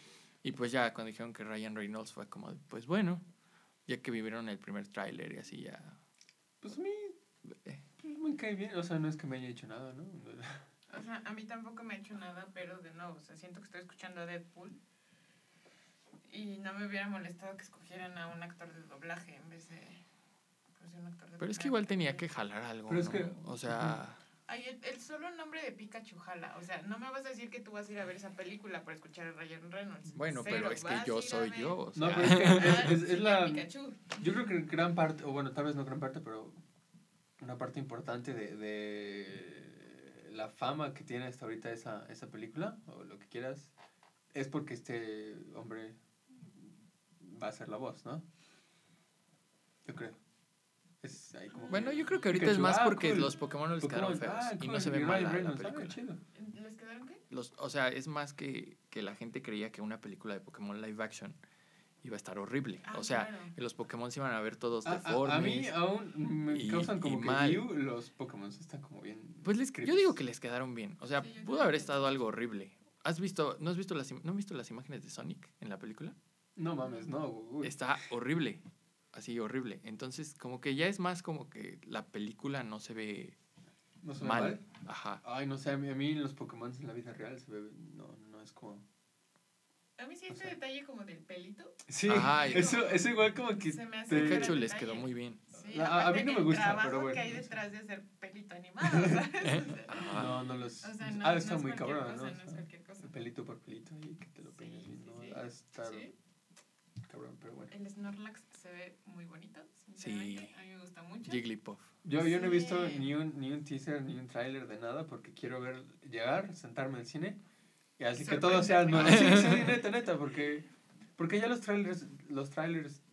Y pues ya cuando dijeron que Ryan Reynolds fue como, de, pues bueno, ya que vivieron el primer tráiler y así ya... Pues a mí eh, pues, me cae bien. O sea, no es que me haya hecho nada, ¿no? O sea, a mí tampoco me ha hecho nada, pero de nuevo, o sea, siento que estoy escuchando a Deadpool y no me hubiera molestado que escogieran a un actor de doblaje en vez de, pues, un actor de Pero es que igual tenía que jalar algo, Pero es ¿no? que- O sea... Ay, el, el solo nombre de Pikachu jala. O sea, no me vas a decir que tú vas a ir a ver esa película para escuchar a Ryan Reynolds. Bueno, Cero, pero es que yo soy yo. O No, sea, pero es que es, es sí, la... Pikachu. Yo creo que gran parte, o bueno, tal vez no gran parte, pero una parte importante de, de la fama que tiene hasta ahorita esa, esa película, o lo que quieras, es porque este hombre va a ser la voz, ¿no? Yo creo. Es ahí como Bueno, que- yo creo que ahorita Pikachu, es más ah, porque cool. los Pokémon les Pokémon, quedaron feos ah, y cool, no se ve y mal la, ah, película. chido. ¿Les quedaron qué? Los, o sea, es más que, que la gente creía que una película de Pokémon live action iba a estar horrible. Ah, o sea, claro. que los Pokémon se iban a ver todos A, a- deformes. a mí aún me y- causan como y que mal. view, los Pokémon están como bien... Pues les, yo digo que les quedaron bien. O sea, Sí, pudo haber estado algo horrible. ¿Has visto, no has visto las, no has visto las imágenes de Sonic en la película? No mames, no. uy. Está horrible, así horrible. Entonces, como que ya es más como que la película no se ve ¿No mal. mal? Ajá. Ay, no sé, a mí, a mí los Pokémon en la vida real se ve. No, no es como. A mí sí O este sea- detalle como del pelito. Sí, Ajá, y- eso, eso igual como que. Se me hace te- Pikachu les quedó muy bien. Sí, A- a mí no me gusta, trabajo pero bueno, que hay detrás de hacer pelito animado, ¿sabes? O sea, Ajá. No, no los. O sea, no, no estar es muy cabrón, cosa, ¿no? no O es sea, cualquier cosa. pelito por pelito ahí que te lo Sí, peines bien, sí, ¿no? estar Sí. cabrón, pero bueno. El Snorlax se ve muy bonito, sinceramente. Sí. A mí me gusta mucho. Jigglypuff. Yo, yo no he visto ni un, ni un teaser ni un tráiler de nada porque quiero ver, llegar, sentarme al cine y así que todo sea nuevo. Sí, sí, neta, neta, porque, porque ya los trailers, los trailers,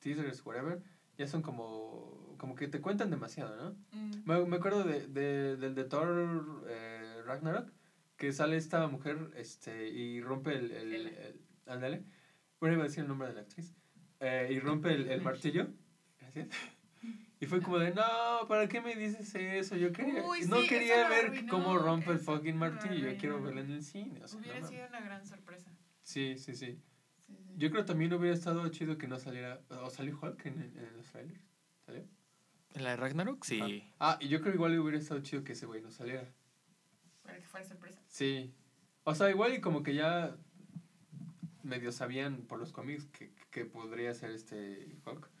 teasers, whatever, ya son como, como que te cuentan demasiado, ¿no? Mm. Me, me acuerdo de, de, del de Thor eh, Ragnarok, que sale esta mujer este, y rompe el... el, Hela. el- ándale. Bueno, iba a decir el nombre de la actriz. eh, y rompe el, el martillo. Gracias. Y fue como de, no, ¿para qué me dices eso? Yo quería, Uy, no quería ver arruinó, cómo rompe el fucking lo martillo. Yo quiero verlo en el cine. O sea, no Hubiera sido una gran sorpresa. Sí, sí, sí. Sí, sí. Yo creo también hubiera estado chido que no saliera... ¿O salió Hulk en, en los trailers? ¿Salió? ¿En la de Ragnarok? Sí. Ah, y yo creo igual hubiera estado chido que ese güey no saliera. Para que fuera sorpresa. Sí. O sea, igual y como que ya medio sabían por los cómics que, que podría ser este Hulk.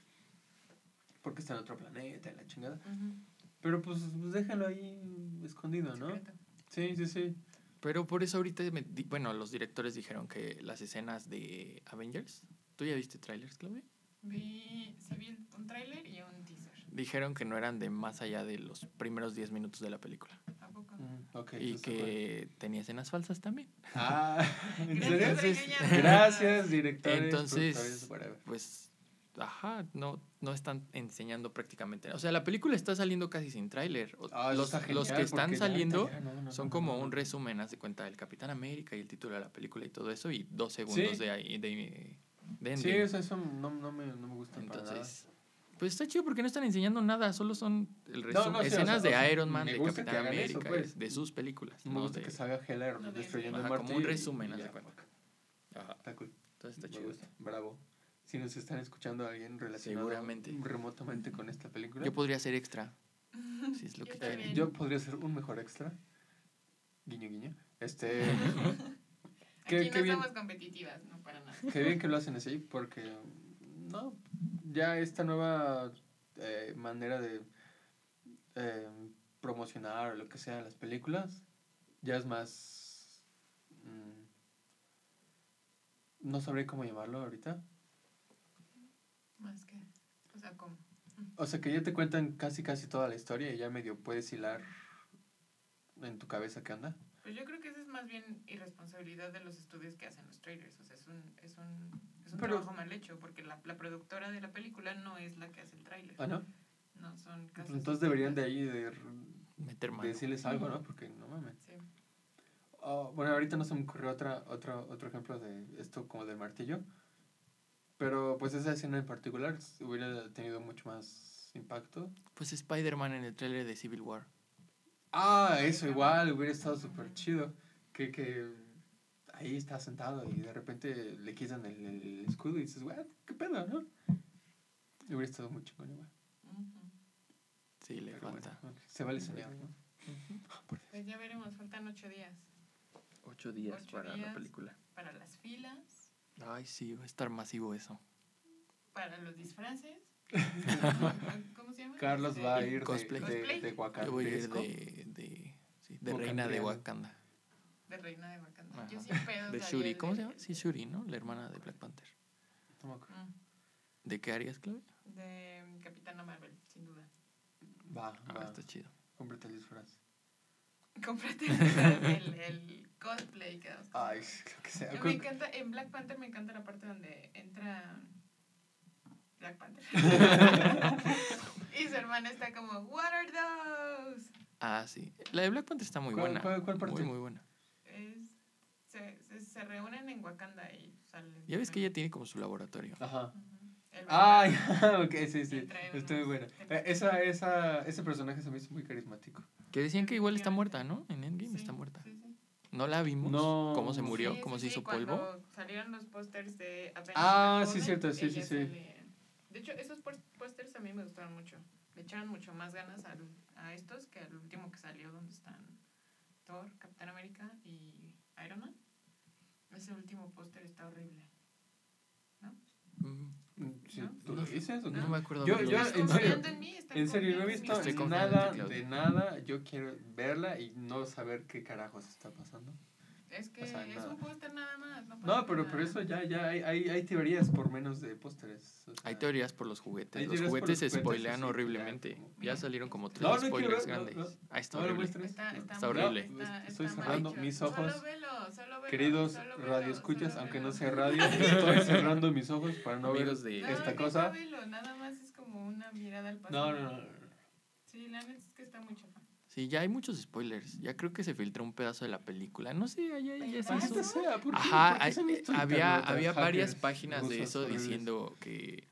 Porque está en otro planeta la chingada. Ujú. Pero pues, pues déjalo ahí escondido, ¿no? Secreto. Sí, sí, sí. Pero por eso ahorita, me di- bueno, los directores dijeron que las escenas de Avengers, ¿tú ya viste trailers, Claudia? Vi, sí vi un tráiler y un teaser. Dijeron que no eran de más allá de los primeros 10 minutos de la película. ¿A poco? Mm, ok, y que tenía escenas falsas también. Ah, ¿en Gracias serio? Entonces-. Gracias, directores. Entonces. Pues, ajá, no, no están enseñando prácticamente. O sea, la película está saliendo casi sin tráiler. Ah, los, los que están ya saliendo ahorita ya no, no, son no, como no, no. un resumen, haz de cuenta, del Capitán América y el título de la película y todo eso, y dos segundos Sí. de ahí, de, de Sí, eso no, no, me, no me gusta para nada. Entonces, pues está chido porque no están enseñando nada, solo son el No, resumen, no, sí, o escenas sea, de Iron Man, de Capitán eso, América, pues. de sus películas. Me no gusta de- que salga Heller destruyendo Ajá, el como un resumen, y haz de cuenta. Ajá, Está cool. entonces está Me chido. gusta. Bravo. Si nos están escuchando alguien relacionado Seguramente. remotamente con esta película, Yo podría ser extra, si es lo Yo que eh, quieren. yo podría ser un mejor extra. Guiño, guiño. Este, Qué- Aquí qué no bien. somos competitivas, no para nada. qué bien que lo hacen así, porque no, ya esta nueva eh, manera de eh, promocionar o lo que sea las películas ya es más, mm, no sabré cómo llamarlo ahorita. Más que. O sea, ¿cómo? O sea, que ya te cuentan casi casi toda la historia y ya medio puedes hilar en tu cabeza qué anda. Pues yo creo que eso es más bien irresponsabilidad de los estudios que hacen los trailers. O sea, es un, es un, es un Pero- trabajo mal hecho porque la, la productora de la película no es la que hace el trailer. ¿Ah, no? No, son Pues casos entonces deberían de ahí de, Meter de decirles algo, ¿no? Porque no mames. Sí. Oh, bueno, ahorita no se me ocurrió otra, otro, otro ejemplo de esto como del martillo. Pero pues esa escena en particular hubiera tenido mucho más impacto. Pues Spider-Man en el trailer de Civil War. Ah, eso igual, hubiera estado súper chido. Que, que ahí está sentado y de repente le quitan el, el escudo y dices, "What? ¿qué pedo, no? Hubiera estado muy chingón igual. Sí, le Pero falta. bueno, se vale soñar, ¿no? Pues ya veremos, faltan ocho días Ocho días Ocho para la película. para las filas, Ay, sí, va a estar masivo eso. para los disfraces. ¿Cómo se llama? Carlos va a ir de, Cosplay. de, Cosplay. de Yo voy a ir de, de, sí, de reina de. Wakanda. De Reina de Wakanda. Yo Ajá. sin pedos. De Shuri. ¿Cómo se de- llama? Sí, Shuri, ¿no? La hermana de Black Panther. Mm, ¿De qué harías, Claudia? De Capitana Marvel, sin duda. Va, Ah, va. está chido. Cómprate el disfraz. Cómprate el, el cosplay que Ay, lo que sea. Me encanta, en Black Panther me encanta la parte donde entra Black Panther. y su hermana está como, What are those? Ah, sí. La de Black Panther está muy ¿Cuál- buena. cuál- cuál parte? Muy, muy buena. Es, se, se, se reúnen en Wakanda y salen. Ya ves que ella tiene como su laboratorio. Ajá. El Ay, verdadero. ok, sí, sí. Y trae Está muy unos buena. Eh, esa, esa, ese personaje se me hizo muy carismático. Que decían que igual está muerta, ¿no? En Endgame Sí, está muerta. sí, sí. ¿No la vimos? No. ¿Cómo se murió? Sí, ¿Cómo sí, se sí, hizo polvo? Salieron los pósters de apenas Ah, sí, cierto, sí, sí, sí. De hecho, esos pós- pósters a mí me gustaron mucho. Le echaron mucho más ganas al- a estos que al último que salió, donde están Thor, Capitán América y Iron Man. Ese último póster está horrible. Mm, Sí, ¿No? ¿Tú lo dices o qué? No me acuerdo. Yo- yo, en ¿Estás serio, en mí? ¿Estás En serio, no he visto nada de nada. Yo quiero verla y no saber qué carajos está pasando. Es que o sea, es nada. un póster nada más. No, No, pero nada. por eso ya, ya hay, hay, hay teorías por menos de pósteres. o sea, Hay teorías por los juguetes. Los juguetes se spoilean sí, horriblemente. ya, Ya salieron como tres No, spoilers no, grandes. no. Ah, está horrible. Está, está, Está horrible. está- Estoy cerrando hecho. mis ojos. Solo velo, solo velo, Queridos solo velo, radioescuchas, solo aunque velo. no sea radio, estoy cerrando mis ojos para no ver de- esta cosa. velo, nada más es como una mirada al pasado. No, no, no. no. Sí, la neta es que está muy chafa. Sí, ya hay muchos spoilers. Ya creo que se filtró un pedazo de la película. No sé, allá ya es ¿Verdad? eso. Maldita sea, ¿por qué? Ajá, ¿Por qué hay- estos había, había varias páginas de eso diciendo que,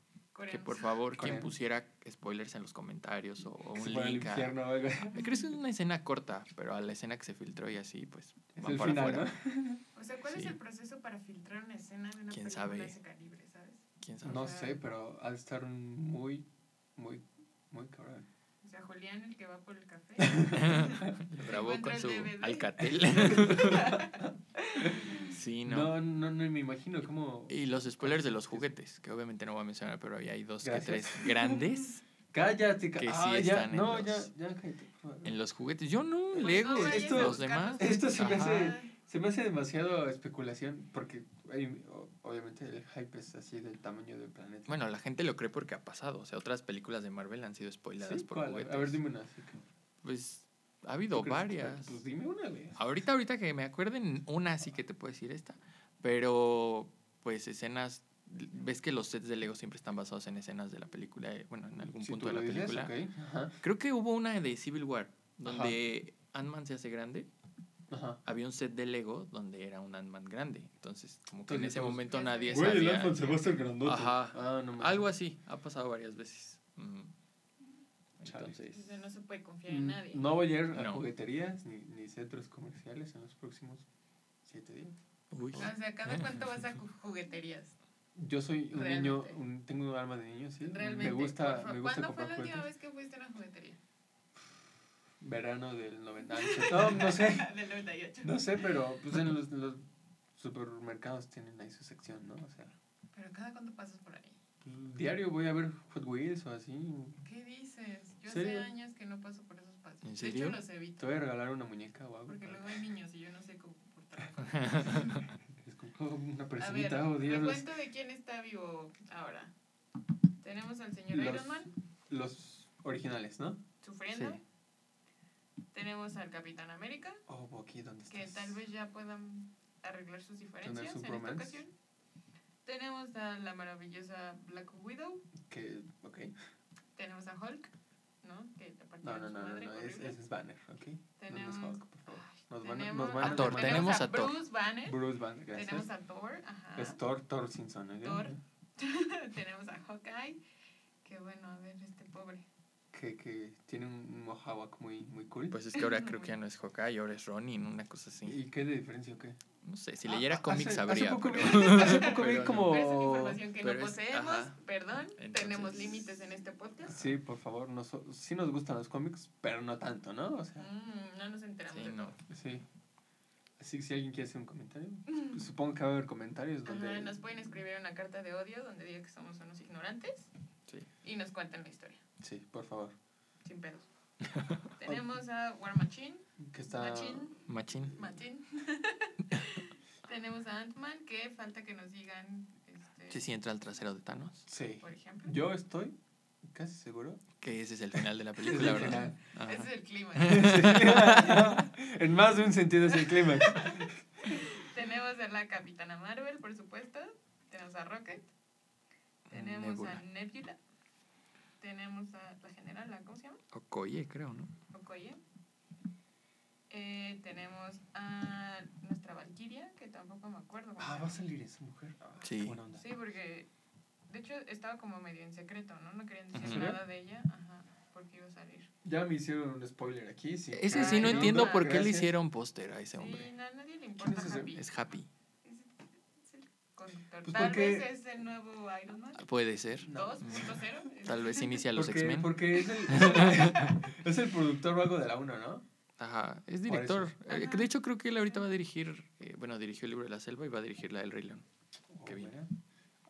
que por favor quien pusiera spoilers en los comentarios o, o se un link a... Creo que es una escena corta, pero a la escena que se filtró y así, pues Es van el para final, afuera. ¿no? O sea, ¿cuál es Sí. el proceso para filtrar una escena de una ¿Quién película sabe? de ese calibre, sabes? ¿Quién sabe? No O sea- sé, pero ha de estar muy, muy, muy cabrón. Sea, Julián, el que va por el café. Lo grabó con su. Alcatel. sí, no. No, no, no me imagino cómo. Y los spoilers de los juguetes, que obviamente no voy a mencionar, pero ahí hay dos Gracias. que tres grandes Cállate, que sí ah, ya, están en no, los- ya, ya, cállate. en los juguetes. Yo no, Pues Lego, no los demás. Esto se me hace, se me hace demasiado especulación porque hay- obviamente el hype es así del tamaño del planeta. Bueno, la gente lo cree porque ha pasado. O sea, otras películas de Marvel han sido spoiladas Sí, por ¿cuál? juguetes. A ver, dime una. así que- Pues ha ¿tú habido varias. Pues dime una, güey. Ahorita, ahorita que me acuerden, una sí que te puedo decir esta. Pero, pues, escenas. Ves que los sets de Lego siempre están basados en escenas de la película, eh, bueno, en algún Si punto de la dices, película. ok, Ajá, Creo que hubo una de Civil War, donde Ant-Man se hace grande. Ajá. Había un set de Lego donde era un Ant-Man grande. Entonces, como que en Entonces, ese todos- momento nadie sabía. Güey, el sabía. iPhone se va a hacer grandote. Ajá. Ah, no mames. Algo así, ha pasado varias veces. Mm. Entonces, sea, no se puede confiar en Mm, nadie. No voy a ir a No. jugueterías ni, ni centros comerciales en los próximos siete días. uy. O sea, ¿cada cuánto vas a ju- jugueterías? Yo soy un niño, Realmente. un- tengo un alma de niño, sí. Realmente. Me gusta, por me gusta ¿Cuándo fue comprar la última juguetes. vez que fuiste a una juguetería? Verano del 98. No, no sé. Del 98. No sé, pero pues en los, los supermercados tienen ahí su sección, ¿no? O sea, Pero ¿cada cuánto pasas por ahí? pues, diario voy a ver Hot Wheels o así. ¿Qué dices? Yo hace años que no paso por esos pasos. ¿En De serio? hecho, los Te evito. voy a regalar una muñeca o algo. Porque luego hay niños y yo no sé cómo comportarme. Es como una A ver, personita, oh me cuento de quién está vivo ahora. Tenemos al señor Los- Iron Man Los originales, ¿no? sufriendo. Sí. Tenemos al Capitán América, Oh, Bucky, ¿dónde estás? que tal vez ya puedan arreglar sus diferencias su en esta bromance. ocasión. Tenemos a la maravillosa Black Widow. Que, ok. Tenemos a Hulk, ¿no? Que te No, no, su no, no, madre no, es, horrible. ese es Banner, ¿ok? Tenemos, No es Hulk, por favor. Nos van a- tenemos nos van a A Thor, tenemos a Thor. Bruce Banner. Bruce Banner, gracias. Tenemos a Thor, ajá. Es Thor, Thor Simpson, ¿ok? Thor. tenemos a Hawkeye. Que bueno, a ver, este pobre. Que, que tiene un mohawk muy, muy cool. Pues es que ahora creo que ya no es Hawkeye, ahora es Ronin, una cosa así. ¿Y qué de diferencia o qué? No sé, si Ah, leyera hace- cómics hace sabría. poco pero- hace poco vi como- Pero es información que pero no es- poseemos. ajá. Perdón, Entonces- tenemos límites en este podcast. Sí, por favor, nos, sí nos gustan los cómics, pero no tanto, ¿no? O sea, Mm, no nos enteramos Sí, no. sí. Así que si alguien quiere hacer un comentario, pues, supongo que va a haber comentarios donde... Ajá, nos pueden escribir una carta de odio donde diga que somos unos ignorantes Sí. y nos cuenten la historia, Sí, por favor. sin pedos. Tenemos a War Machine, Que está... Machine, Machín. Machine. Tenemos a Ant-Man, que falta que nos digan, este, Sí, sí, entra al trasero de Thanos. Sí. por ejemplo. Yo estoy casi seguro. Que ese es el final de la película, el ¿verdad? Ese es el clima. en más de un sentido es el clímax. Tenemos a la Capitana Marvel, por supuesto. Tenemos a Rocket. Tenemos Nebula. a Nebula. Tenemos a la general, ¿la- ¿cómo se llama? Okoye, creo, ¿no? Okoye. Eh, tenemos a nuestra Valkyria, que tampoco me acuerdo. cómo Ah, va a salir esa mujer. Ah, Sí. buena onda. Sí, porque de hecho estaba como medio en secreto, ¿no? No querían decir nada de ella. Ajá. porque iba a salir. Ya me hicieron un spoiler aquí. Sí. Ese Ay, sí no no, entiendo por qué le hicieron póster a ese Sí, hombre. no, a nadie le importa es ese? Happy. Es Happy. Conductor. Pues Tal porque- vez es el nuevo Iron Man. Puede ser. No. 2.0. Tal vez inicia los Porque, X-Men. porque es, el, es el productor vago de la 1, ¿no? Ajá, es director. Eh, Ajá. De hecho, creo que él ahorita va a dirigir, eh, bueno, dirigió el libro de la selva y va a dirigir la del Rey León. Qué Oh, bien. mira.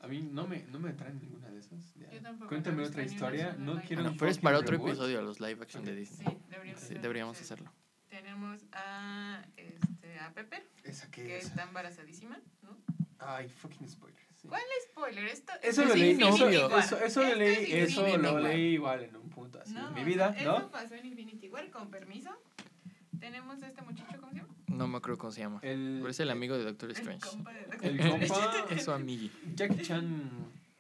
A mí no me, no me traen ninguna de esas. Ya. Yo tampoco, Cuéntame no otra historia. No quiero Bueno, un pero es para otro reboot. episodio de los live action de Ok. Disney. Sí, deberíamos, Sí, hacerlo. deberíamos hacerlo. Tenemos a, este, a Pepper, ¿Esa qué que es? está embarazadísima, ¿no? Ay, fucking spoiler. sí. ¿Cuál spoiler? Esto, Eso esto lo leí, no, eso, eso, eso lo leí, es eso lo leí igual en un punto así. No, en mi vida, Eso ¿no? pasó en Infinity War, con permiso. Tenemos a este muchacho, ¿cómo se llama? No me acuerdo cómo se llama. El, Pero es el amigo de Doctor Strange. El compa de el Doctor compa, Es su amigui. Jackie Chan.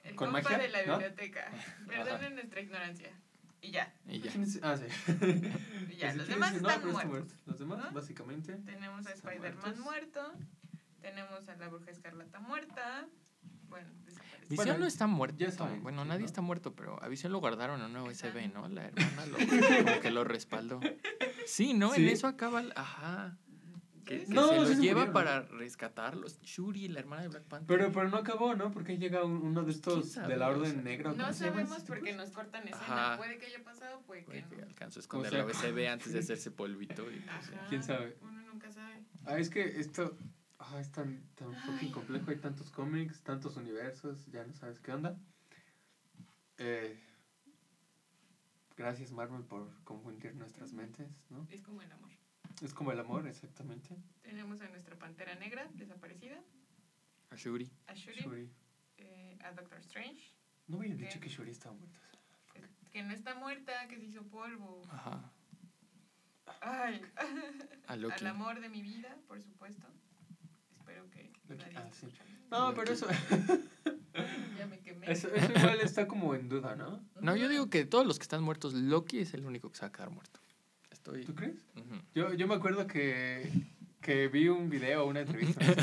El con compa magia, de la ¿no? biblioteca. Perdonen nuestra ignorancia. Y ya, Y ya. ¿Quién es? Ah, sí. y ya. Los ¿quién demás están muertos. muerto. Los demás, ¿No? básicamente. Tenemos a Spider-Man muerto. Tenemos a la bruja escarlata muerta. Bueno, desapareció. Visión Bueno, no está muerto. bueno, nadie ¿no? está muerto, pero a Visión lo guardaron en una. USB, ¿no? La hermana lo, como que lo respaldó. Sí, ¿no? En eso acaba. el- Ajá. Que, que No, se los se lleva murieron. para rescatarlos. Shuri, la hermana de Black Panther. Pero, pero no acabó, ¿no? Porque llega un- uno de estos de la O Orden sea, Negra. ¿o No sabemos esos porque nos cortan escena. Ajá. Puede que haya pasado, puede que Puede que no. alcanzó a esconder sea, la USB antes de hacerse polvito. Y, pues, Ajá, ¿Quién sabe? Uno nunca sabe. Ah, es que esto ah, es tan, tan fucking complejo. Hay tantos cómics, tantos universos, ya no sabes qué onda. Eh, gracias, Marvel, por confundir nuestras mentes, ¿no? Es como el amor. Es como el amor, exactamente. Tenemos a nuestra pantera negra desaparecida, a Shuri. a Shuri, Shuri. eh, a Doctor Strange, No habían ¿Qué? dicho que Shuri estaba muerta. que no está muerta, que se hizo polvo. Ajá. Ay, A Loki. al amor de mi vida, por supuesto. Espero que Loki, nadie ah, sí. No, pero eso, Ya me quemé. eso, eso igual está como en duda, ¿no? No, yo digo que de todos los que están muertos, Loki es el único que se va a quedar muerto. Estoy. ¿Tú crees? Yo, yo me acuerdo que, que vi un video, una entrevista, no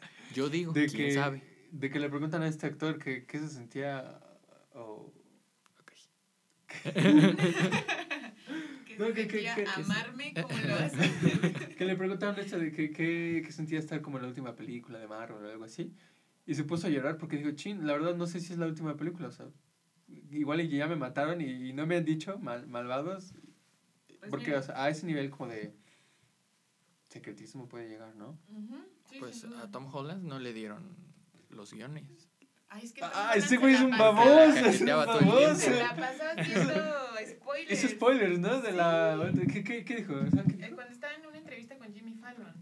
Yo digo, de quién que, sabe. de que le preguntan a este actor que qué se sentía o Ok. que No, se que- que- sentía que- que sí. amarme como lo hace. que le preguntaron esto de que, que, que sentía estar como en la última película de Marvel o algo así. Y se puso a llorar porque dijo, chin, la verdad no sé si es la última película, o sea, igual y ya me mataron y, y no me han dicho, mal, malvados, Pues porque o sea, a ese nivel como de secretismo puede llegar, ¿no? Sí, Pues a Tom Holland no le dieron los guiones. Ay, es que Ah, ese se güey es un baboso, Se la es un baboso. Se pasó haciendo spoilers. Spoilers, ¿no? De la... ¿Qué, qué, qué dijo? O sea, ¿qué Eh, dijo? Cuando estaba en una entrevista con Jimmy Fallon.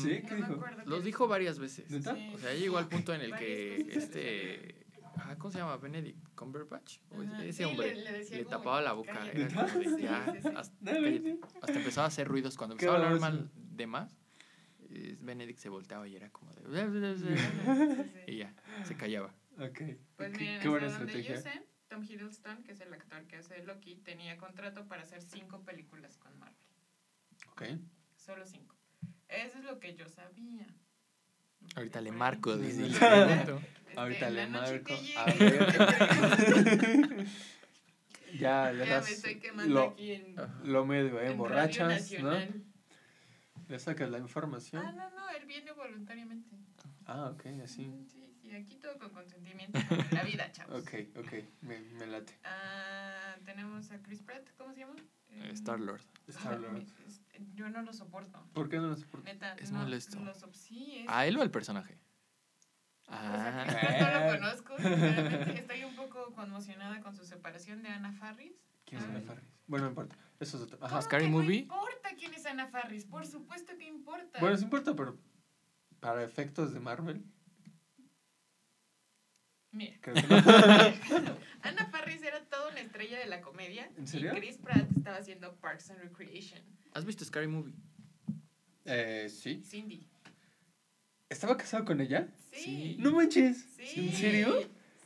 ¿Sí? ¿Qué dijo? Los qué dijo varias veces. ¿Neta? Sí. O sea, llegó al punto en el que este. ah, ¿Cómo se llama? Benedict Cumberbatch. O Ajá, ese sí, hombre le- le decía le tapaba la boca. "Cállate". Era como de Sí, ya. sí. Hasta, empezaba a hacer ruidos. Cuando empezaba a hablar mal de más, Benedict se volteaba y era como de. Y ya, se callaba. Ok. Pues qué, miren, qué buena hasta donde yo sé, Tom Hiddleston, que es el actor que hace Loki, tenía contrato para hacer cinco películas con Marvel. Ok. Solo cinco. Eso es lo que yo sabía. Ahorita le marco, dice. Pregunto. Este, Ahorita le marco. A ver. ya, le Ya me estoy quemando lo, aquí en, lo medio, ¿eh? en Radio Borrachas, ¿no? Le sacas la información. Ah, no, no, él viene voluntariamente. Ah, ok, así. Mm, Sí, sí, aquí todo con consentimiento. La vida, chavos. Ok, ok, me, me late. Ah, tenemos a Chris Pratt, ¿cómo se llama? Eh, Star Lord. Star-Lord. me- es- Yo no lo soporto. ¿Por qué no lo soporto? Neta, Es no, molesto. lo sop- sí, es. ¿A él o al personaje? O sea, Ah. No lo conozco. sinceramente, Estoy un poco conmocionada con su separación de Anna Faris. ¿Quién es Ah. Ana Faris? Bueno, no importa. Eso es otro. Ajá. ¿Cómo Scary que Movie? No importa quién es Ana Faris, por supuesto que importa. Bueno, sí importa, pero para efectos de Marvel, Mira, no. Anna Faris era toda una estrella de la comedia. ¿En serio? Y Chris Pratt estaba haciendo Parks and Recreation. ¿Has visto Scary Movie? eh, sí. Cindy. ¿Estaba casado con ella? Sí. No manches. Sí. ¿En serio?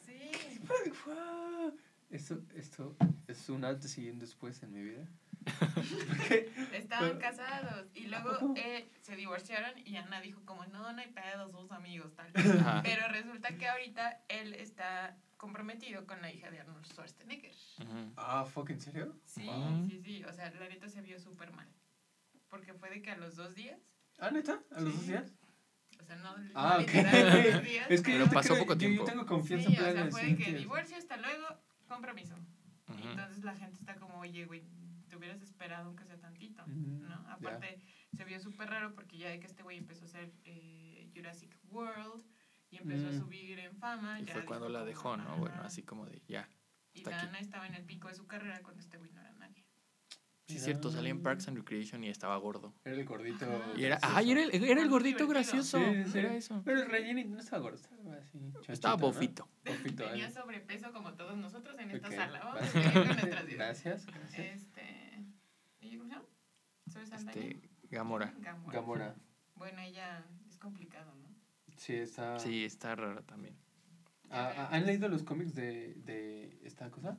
Sí. Esto, esto es un antes y un después en mi vida. Estaban casados. Y luego eh, se divorciaron y Ana dijo como, no, no hay pedos, somos amigos, tal. Ajá. Pero resulta que ahorita él está comprometido con la hija de Arnold Schwarzenegger. Ah, fuck, ¿en serio? Sí, Wow. sí, sí. O sea, la neta se vio súper mal. Porque fue de que a los dos días, Ah, ¿neta? ¿A los Sí. dos días? o sea, no, Ah, ok. días. Es que Pero yo pasó creo- poco yo- tiempo. Yo tengo confianza Sí, o plena sea, en fue de que divorcio, hasta luego, compromiso. Ujú. Entonces la gente está como, oye, güey, te hubieras esperado aunque sea tantito, Ujú, ¿no? Aparte, se vio súper raro porque ya de que este güey empezó a hacer eh, Jurassic World y empezó a Mm. subir en fama. Y ya fue cuando la dejó, ¿no? Bueno, ajá. así como de ya. Y la aquí. Ana estaba en el pico de su carrera cuando este güey no era nadie. Sí, es cierto, salía en Parks and Recreation y estaba gordo. Era el gordito. Ajá. Y era, ay, era el, era el gordito divertido. gracioso. Sí, sí. Era eso. Pero el relleno no estaba gordo, estaba así. chanchito, Estaba ¿no? bofito. Bofito, Tenía ahí. sobrepeso como todos nosotros en esta Ok, sala. Vamos a. Gracias, gracias. Este, ¿y cómo se llama? Soy Saldaña. Este, Gamora. Gamora. Gamora. Bueno, ella es complicado, ¿no? Sí, está. Sí, está raro también. Ah, ah, ¿Han leído los cómics de, de esta cosa?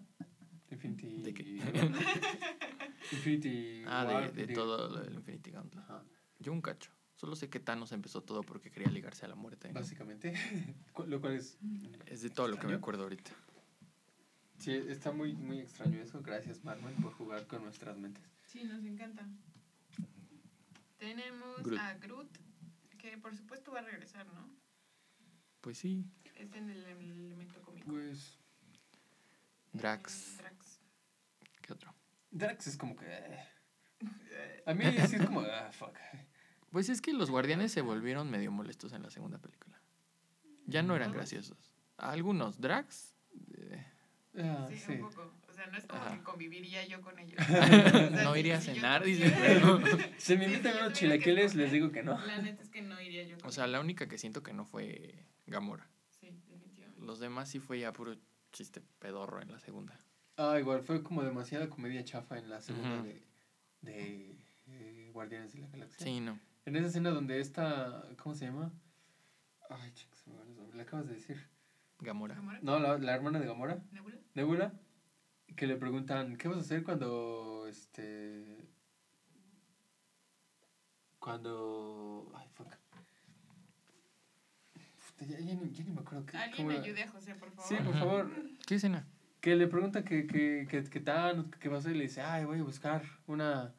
Infinity. ¿De qué? Infinity. Ah, de, War, de digo. todo lo del Infinity Gauntlet. Ajá, Yo un cacho. Solo sé que Thanos empezó todo porque quería ligarse a la muerte. básicamente. Cu- Lo cual es. Es de todo lo que me acuerdo ahorita. Sí, está muy, muy extraño eso. Gracias, Marvel, por jugar con nuestras mentes. Sí, nos encanta. Tenemos Groot. a Groot, que por supuesto va a regresar, ¿no? Pues sí. Es en el, el elemento cómico. Pues. Drax. Drax. ¿Qué otro? Drax es como que. eh, A mí sí es como. Ah, fuck. Pues es que los guardianes se volvieron medio molestos en la segunda película. Ya no eran graciosos. Algunos, Drax. eh, Ah, Sí, sí. un poco. O sea, no es como Ajá. que conviviría yo con ellos. O sea, no iría a cenar, dice. Si me invitan unos chilaquiles, les digo que no. La neta es que no iría yo con O sea, la única que siento que no fue Gamora. Sí, definitivamente. Los demás sí fue ya puro chiste pedorro en la segunda. Ah, igual, fue como demasiada comedia chafa en la segunda de, de eh, Guardianes de la Galaxia. Sí, no. En esa escena donde esta. ¿Cómo se llama? Ay, chicos, se me acabas de decir. Gamora. ¿Gamora? No, la, la hermana de Gamora, ¿Nebula? Nebula, que le preguntan, ¿qué vas a hacer cuando. Este. Cuando. Ay, fuck. Puta, ya, ya ni, ya ni me acuerdo. qué- Alguien cómo era. ayude a José, por favor. Sí, por favor. ¿Qué escena? Que le pregunta que, que, que, que tan, que va a hacer y le dice, ay, voy a buscar una,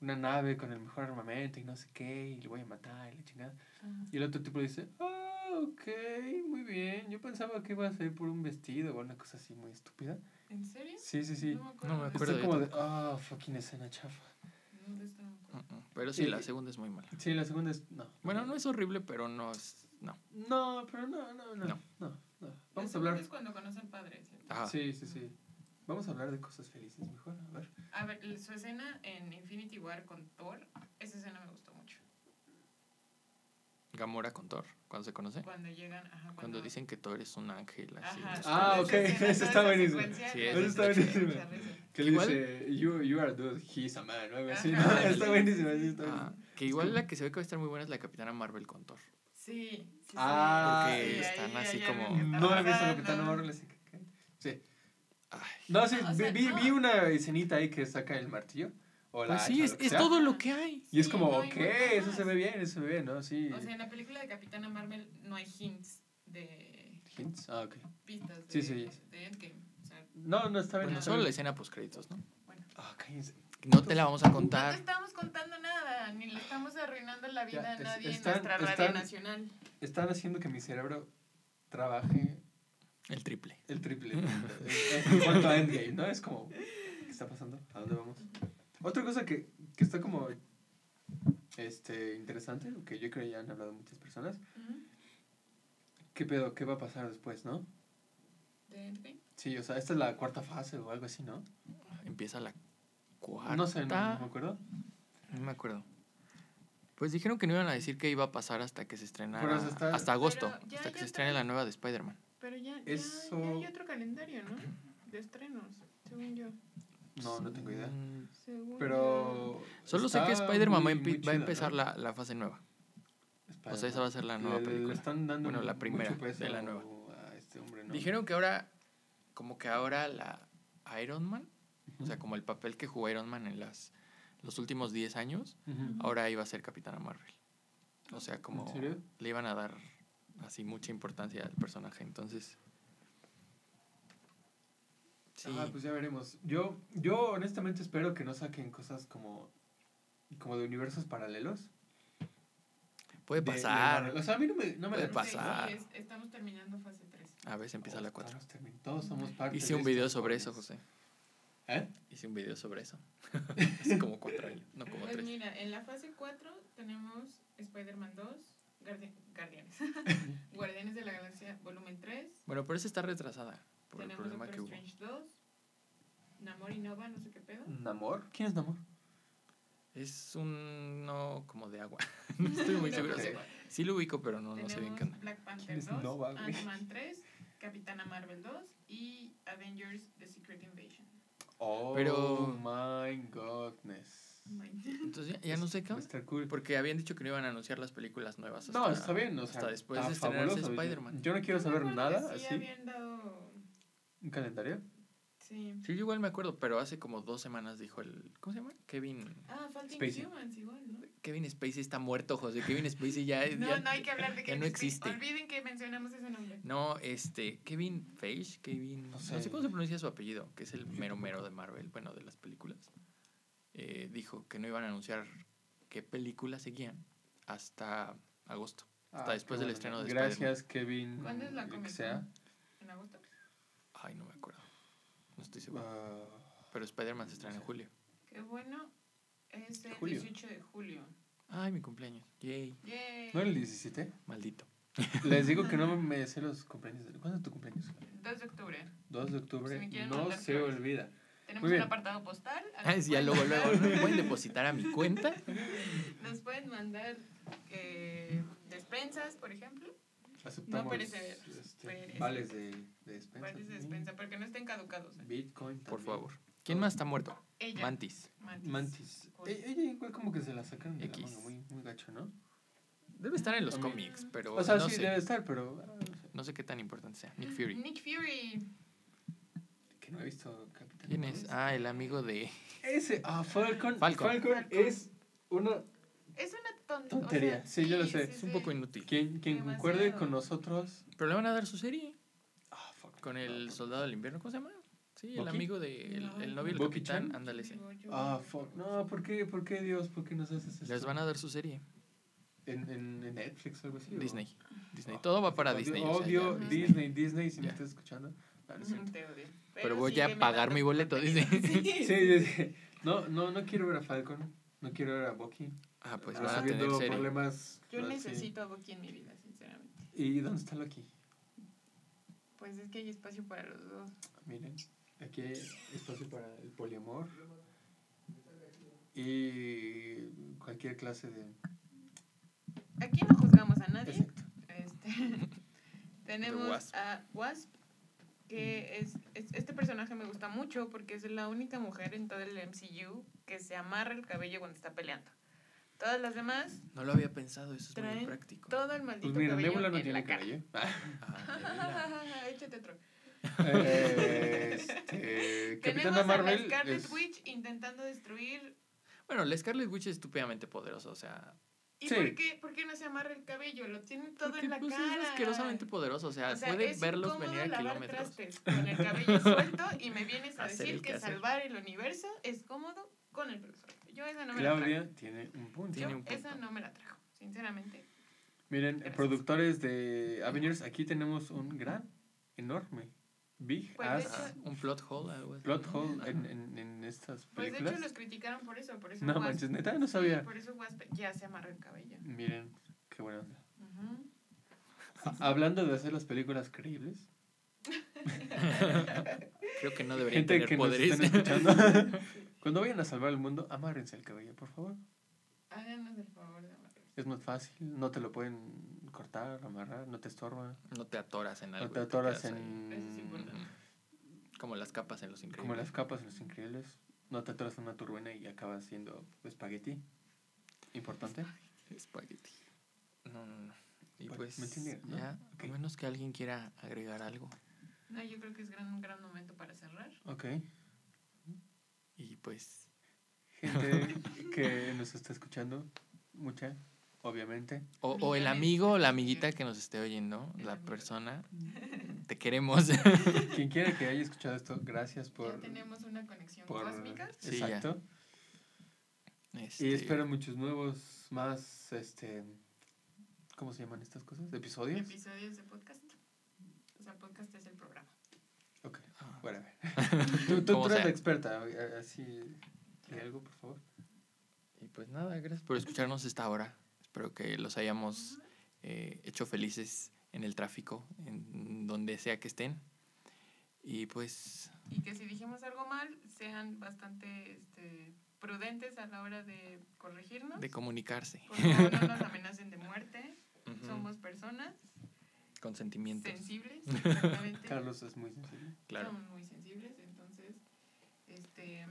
una nave con el mejor armamento y no sé qué, y le voy a matar y la chingada. Ajá. Y el otro tipo le dice, ah, ok, muy bien, yo pensaba que iba a ser por un vestido o una cosa así muy estúpida. ¿En serio? Sí, sí, sí. No me acuerdo. No me acuerdo. Como de, ah, fucking escena chafa. No, de esto no me acuerdo. Mm, mm. Pero sí, la Eh, segunda es muy mala. Sí, la segunda es, no. Bueno, no es horrible, pero no es. No. No, pero no, no, no, No. no, no. La Vamos a segunda hablar. es cuando conoce al padre, ¿cierto? Ajá. Sí, sí, sí. Vamos a hablar de cosas felices mejor, a ver. A ver, su escena en Infinity War con Thor, esa escena me gustó. Gamora con Thor, cuando se conoce. Cuando llegan, ajá, cuando, Cuando dicen que Thor es un ángel. Así. Ajá, es Ah, ok, eso está esa buenísimo. Sí, eso está buenísimo. Que le Igual- dice, you, you are dude, he's a man, algo así. Está buenísimo, está Ah, que igual la que se ve que va a estar muy buena es la Capitana Marvel con Thor. Sí, sí, sí. Ah, Porque Sí, están ahí así como- No he visto lo que está Marvel, así que... Sí. Ay, No, sí, No, o vi, sea, vi, no. vi una escenita ahí que saca el martillo. O la Pues sí, hacha, es, es todo lo que hay. Y es Sí, como, no ok, eso más. se ve bien, eso se ve bien, ¿no? Sí. O sea, en la película de Capitana Marvel no hay hints de Hints. Ah, ok. pistas de, Sí, sí. de Endgame. O sea, No, no, está bien. Bueno, está solo la escena post créditos, ¿no? bueno. Ah, cállense. No te la vamos a No te contar. estamos contando nada, ni le estamos arruinando la vida Ya, a es- nadie están- en nuestra radio están- nacional. Están haciendo que mi cerebro trabaje El triple. el triple en, en cuanto a Endgame, ¿no? Es como, ¿qué está pasando? ¿A dónde vamos? Otra cosa que, que está como este, interesante, que yo creo ya han hablado muchas personas, Ujú. ¿qué pedo? ¿Qué va a pasar después, no? ¿De Endgame? Sí, o sea, esta es la cuarta fase o algo así, ¿no? Empieza la cuarta. No sé, no, no me acuerdo. No me acuerdo. Pues dijeron que no iban a decir qué iba a pasar hasta que se estrenara. Hasta- hasta agosto. Ya- hasta que se estrene la nueva de Spider-Man. Pero ya, ya, Eso- ya hay otro calendario, ¿no? De estrenos, según yo. No, no tengo idea. Según Pero... Solo sé que Spider-Man va, a empezar ¿no? la, la fase nueva. O sea, esa va a ser la nueva Le- le película. están dando Bueno, la primera de la nueva. a este hombre, ¿no? Dijeron que ahora, como que ahora la Iron Man, o sea, como el papel que jugó Iron Man en las, los últimos 10 años, ahora iba a ser Capitana Marvel. O sea, como serio? le iban a dar así mucha importancia al personaje. Entonces, Sí. Ah, pues ya veremos. Yo, yo honestamente espero que no saquen cosas como, como de universos paralelos. Puede de- de pasar. Marvel. o sea, a mí no me, no me Puede da- pasar. Sí, es- estamos terminando fase 3. A ver, se empieza la 4. Estamos termin- Todos somos parte Hice de un video sobre eso. José. ¿Eh? Hice un video sobre eso. Hace como cuatro años, no como Pues tres. mira, en la fase 4 tenemos Spider-Man 2, Guardi- Guardianes. Guardianes de la Galaxia volumen 3. Bueno, pero esa está retrasada por el tenemos problema Doctor que hubo. Strange 2. Namor y Nova, no sé qué pedo. ¿Namor? ¿Quién es Namor? Es un no como de agua. no estoy muy seguro. Sí, lo ubico, pero no, no sé bien Tenemos qué onda. Black Panther ¿Quién es 2, Nova? Ant-Man 3, Capitana Marvel 2 y Avengers The Secret Invasion. Oh Pero- my godness. Entonces ya, ya no sé qué cool. Porque habían dicho que no iban a anunciar las películas nuevas. No, está bien, o sea, hasta después está de estrenarse fabuloso. Yo- Spider-Man. Yo no quiero saber nada Sí, así. habían dado. ¿Un calendario? Sí. Sí, yo igual me acuerdo, pero hace como dos semanas dijo el. ¿Cómo se llama? Kevin. Ah, falta Spacey. Inhumans igual, ¿no? Kevin Spacey está muerto, José. Kevin Spacey ya. No, ya- no hay que hablar de Kevin no Spacey. existe. Olviden que mencionamos ese nombre. No, este, Kevin Feige, Kevin, No no sé. cómo se pronuncia su apellido, que es el mero mero de Marvel, bueno, de las películas. Eh, dijo que no iban a anunciar qué películas seguían hasta agosto. Hasta Ah, después del estreno de Gracias, Kevin. ¿Cuándo es la que sea. ¿En agosto? Ay, no me acuerdo. No estoy seguro. Ah, Pero Spider-Man se estrena en julio. Qué bueno. Es el Julio. 18 de julio. Ay, mi cumpleaños. Yay. Yay. ¿No era el 17? Maldito. Les digo que no me sé los cumpleaños. de- ¿Cuándo es tu cumpleaños? 2 de octubre. 2 de octubre. Si me no se flores. olvida. Tenemos Muy un apartado postal. al Ah, ya luego, luego, ¿no? ¿Pueden depositar a mi cuenta? Nos pueden mandar eh, despensas, por ejemplo. Aceptamos perecederos, este, perecederos. vales de, de despensa. Vales de despensa, para que no estén caducados. ¿eh? Bitcoin. Por favor. ¿Quién más está muerto? Ella. Mantis. Mantis. Mantis. E- Ella igual como que se la sacaron de X. la manga, muy, muy gacho, ¿no? Debe estar en los cómics, pero O sea, no sí sé. debe estar, pero ah, no sé. No sé qué tan importante sea. Nick Fury. Nick Fury. que no he visto Capitán. ¿Quién es? Ah, el amigo de... Ese, ah, Falcon. Falcon. Falcon, Es una ton- Tontería, o sea, sí, yo lo sé. Es un poco inútil. quien, quien concuerde con nosotros. Pero le van a dar su serie Ah, fuck. con el No, soldado del invierno. ¿Cómo se llama? Sí, el amigo de... El, el novio del ¿Bucky capitán. Ándale, sí. Ah, fuck. No, ¿por qué, ¿por qué Dios? ¿Por qué nos haces esto? Les van a dar su serie. ¿En, en, en Netflix o algo así? o? Disney. Disney. Ah, Todo va para odio- Disney. o sea, Odio ya. Disney, Disney, si me Ya. estás escuchando. No, no es odio. Pero voy sígueme a pagar mi boleto. Sí. Sí, sí, sí. No, no, no quiero ver a Falcon. No quiero ver a Bucky. Ah, pues Está van a tener serie. problemas. Yo necesito a Bucky en mi vida, sinceramente. ¿Y dónde está Loki? Pues es que hay espacio para los dos. Miren, aquí hay espacio para el poliamor. Y cualquier clase de. Aquí no juzgamos a nadie. Exacto. Este, tenemos Wasp. a Wasp, que es, es- este personaje me gusta mucho porque es la única mujer en todo el MCU que se amarra el cabello cuando está peleando. Todas las demás, No lo había pensado, eso es muy práctico. todo el maldito Pues mira, cabello Nebula no en tiene la cara. cabello. Ah. Échate otro. Eh, este, Capitana Tenemos a la Marvel. Scarlet es- Witch intentando destruir. Bueno, la Scarlet Witch es estúpidamente poderosa, o sea... ¿Y Sí. por, qué, por qué no se amarra el cabello? Lo tiene todo porque, en la pues, cara. es asquerosamente poderosa, o sea, O sea, puede verlos venir a kilómetros. trastes con el cabello suelto y me vienes a Hacer decir que quehacer. salvar el universo es cómodo con el suelto. Yo esa no me la trajo. Claudia tiene un punto. Tiene un punto. esa no me la trajo, sinceramente. Miren, Gracias. productores de Avengers, aquí tenemos un gran, enorme, big Pues, ass hecho- Un plot hole, algo así. plot hole en, en, en estas Pues de películas. hecho los criticaron por eso, por eso No Wasp- manches, neta, no sí, sabía. por eso Wasp ya se amarra el cabello. Miren, qué buena onda. Hablando de hacer las películas creíbles, Creo que no deberían gente tener que nos poderes. estén escuchando, cuando vayan a salvar el mundo, amárrense el cabello, por favor. Háganos el favor de amarrar. Es más fácil, no te lo pueden cortar, amarrar, no te estorba. no te atoras en algo. No te atoras ahí. en... Eso es importante. Como las capas en los increíbles. Como las capas en los increíbles. No te atoras en una turbina y acabas siendo espagueti. Importante. Espagueti. No, no, no. Y Pues, pues, ¿me entendieron, no? ya, Ok. a menos que alguien quiera agregar algo. No, yo creo que es gran, un gran momento para cerrar. Ok. Y pues, Gente que nos está escuchando, mucha, obviamente. o, o el amigo o la amiguita que nos esté oyendo, El la amigo. persona, te queremos. Quien quiera que haya escuchado esto, gracias por... ya tenemos una conexión por- cósmica. Sí. Exacto. Este, Y espero muchos nuevos, más, este... ¿Cómo se llaman estas cosas? ¿Episodios? Episodios de podcast. O sea, podcast es el programa. Whatever. tú tú, tú eres sea. la experta, eh, así... ¿Hay algo, por favor? Y pues nada, gracias por escucharnos esta hora. Espero que los hayamos eh, hecho felices en el tráfico, en donde sea que estén. Y pues Y que si dijimos algo mal, sean bastante este, prudentes a la hora de corregirnos. de comunicarse. Por favor, no nos amenacen de muerte. Ujú, Somos personas Con sentimientos. sensibles. Exactamente. Carlos es muy sensible. Claro. Somos muy sensibles, entonces, este,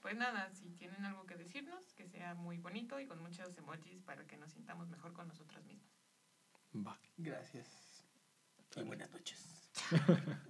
pues nada, si tienen algo que decirnos, que sea muy bonito y con muchos emojis para que nos sintamos mejor con nosotras mismas. Va. Gracias. Y buenas noches.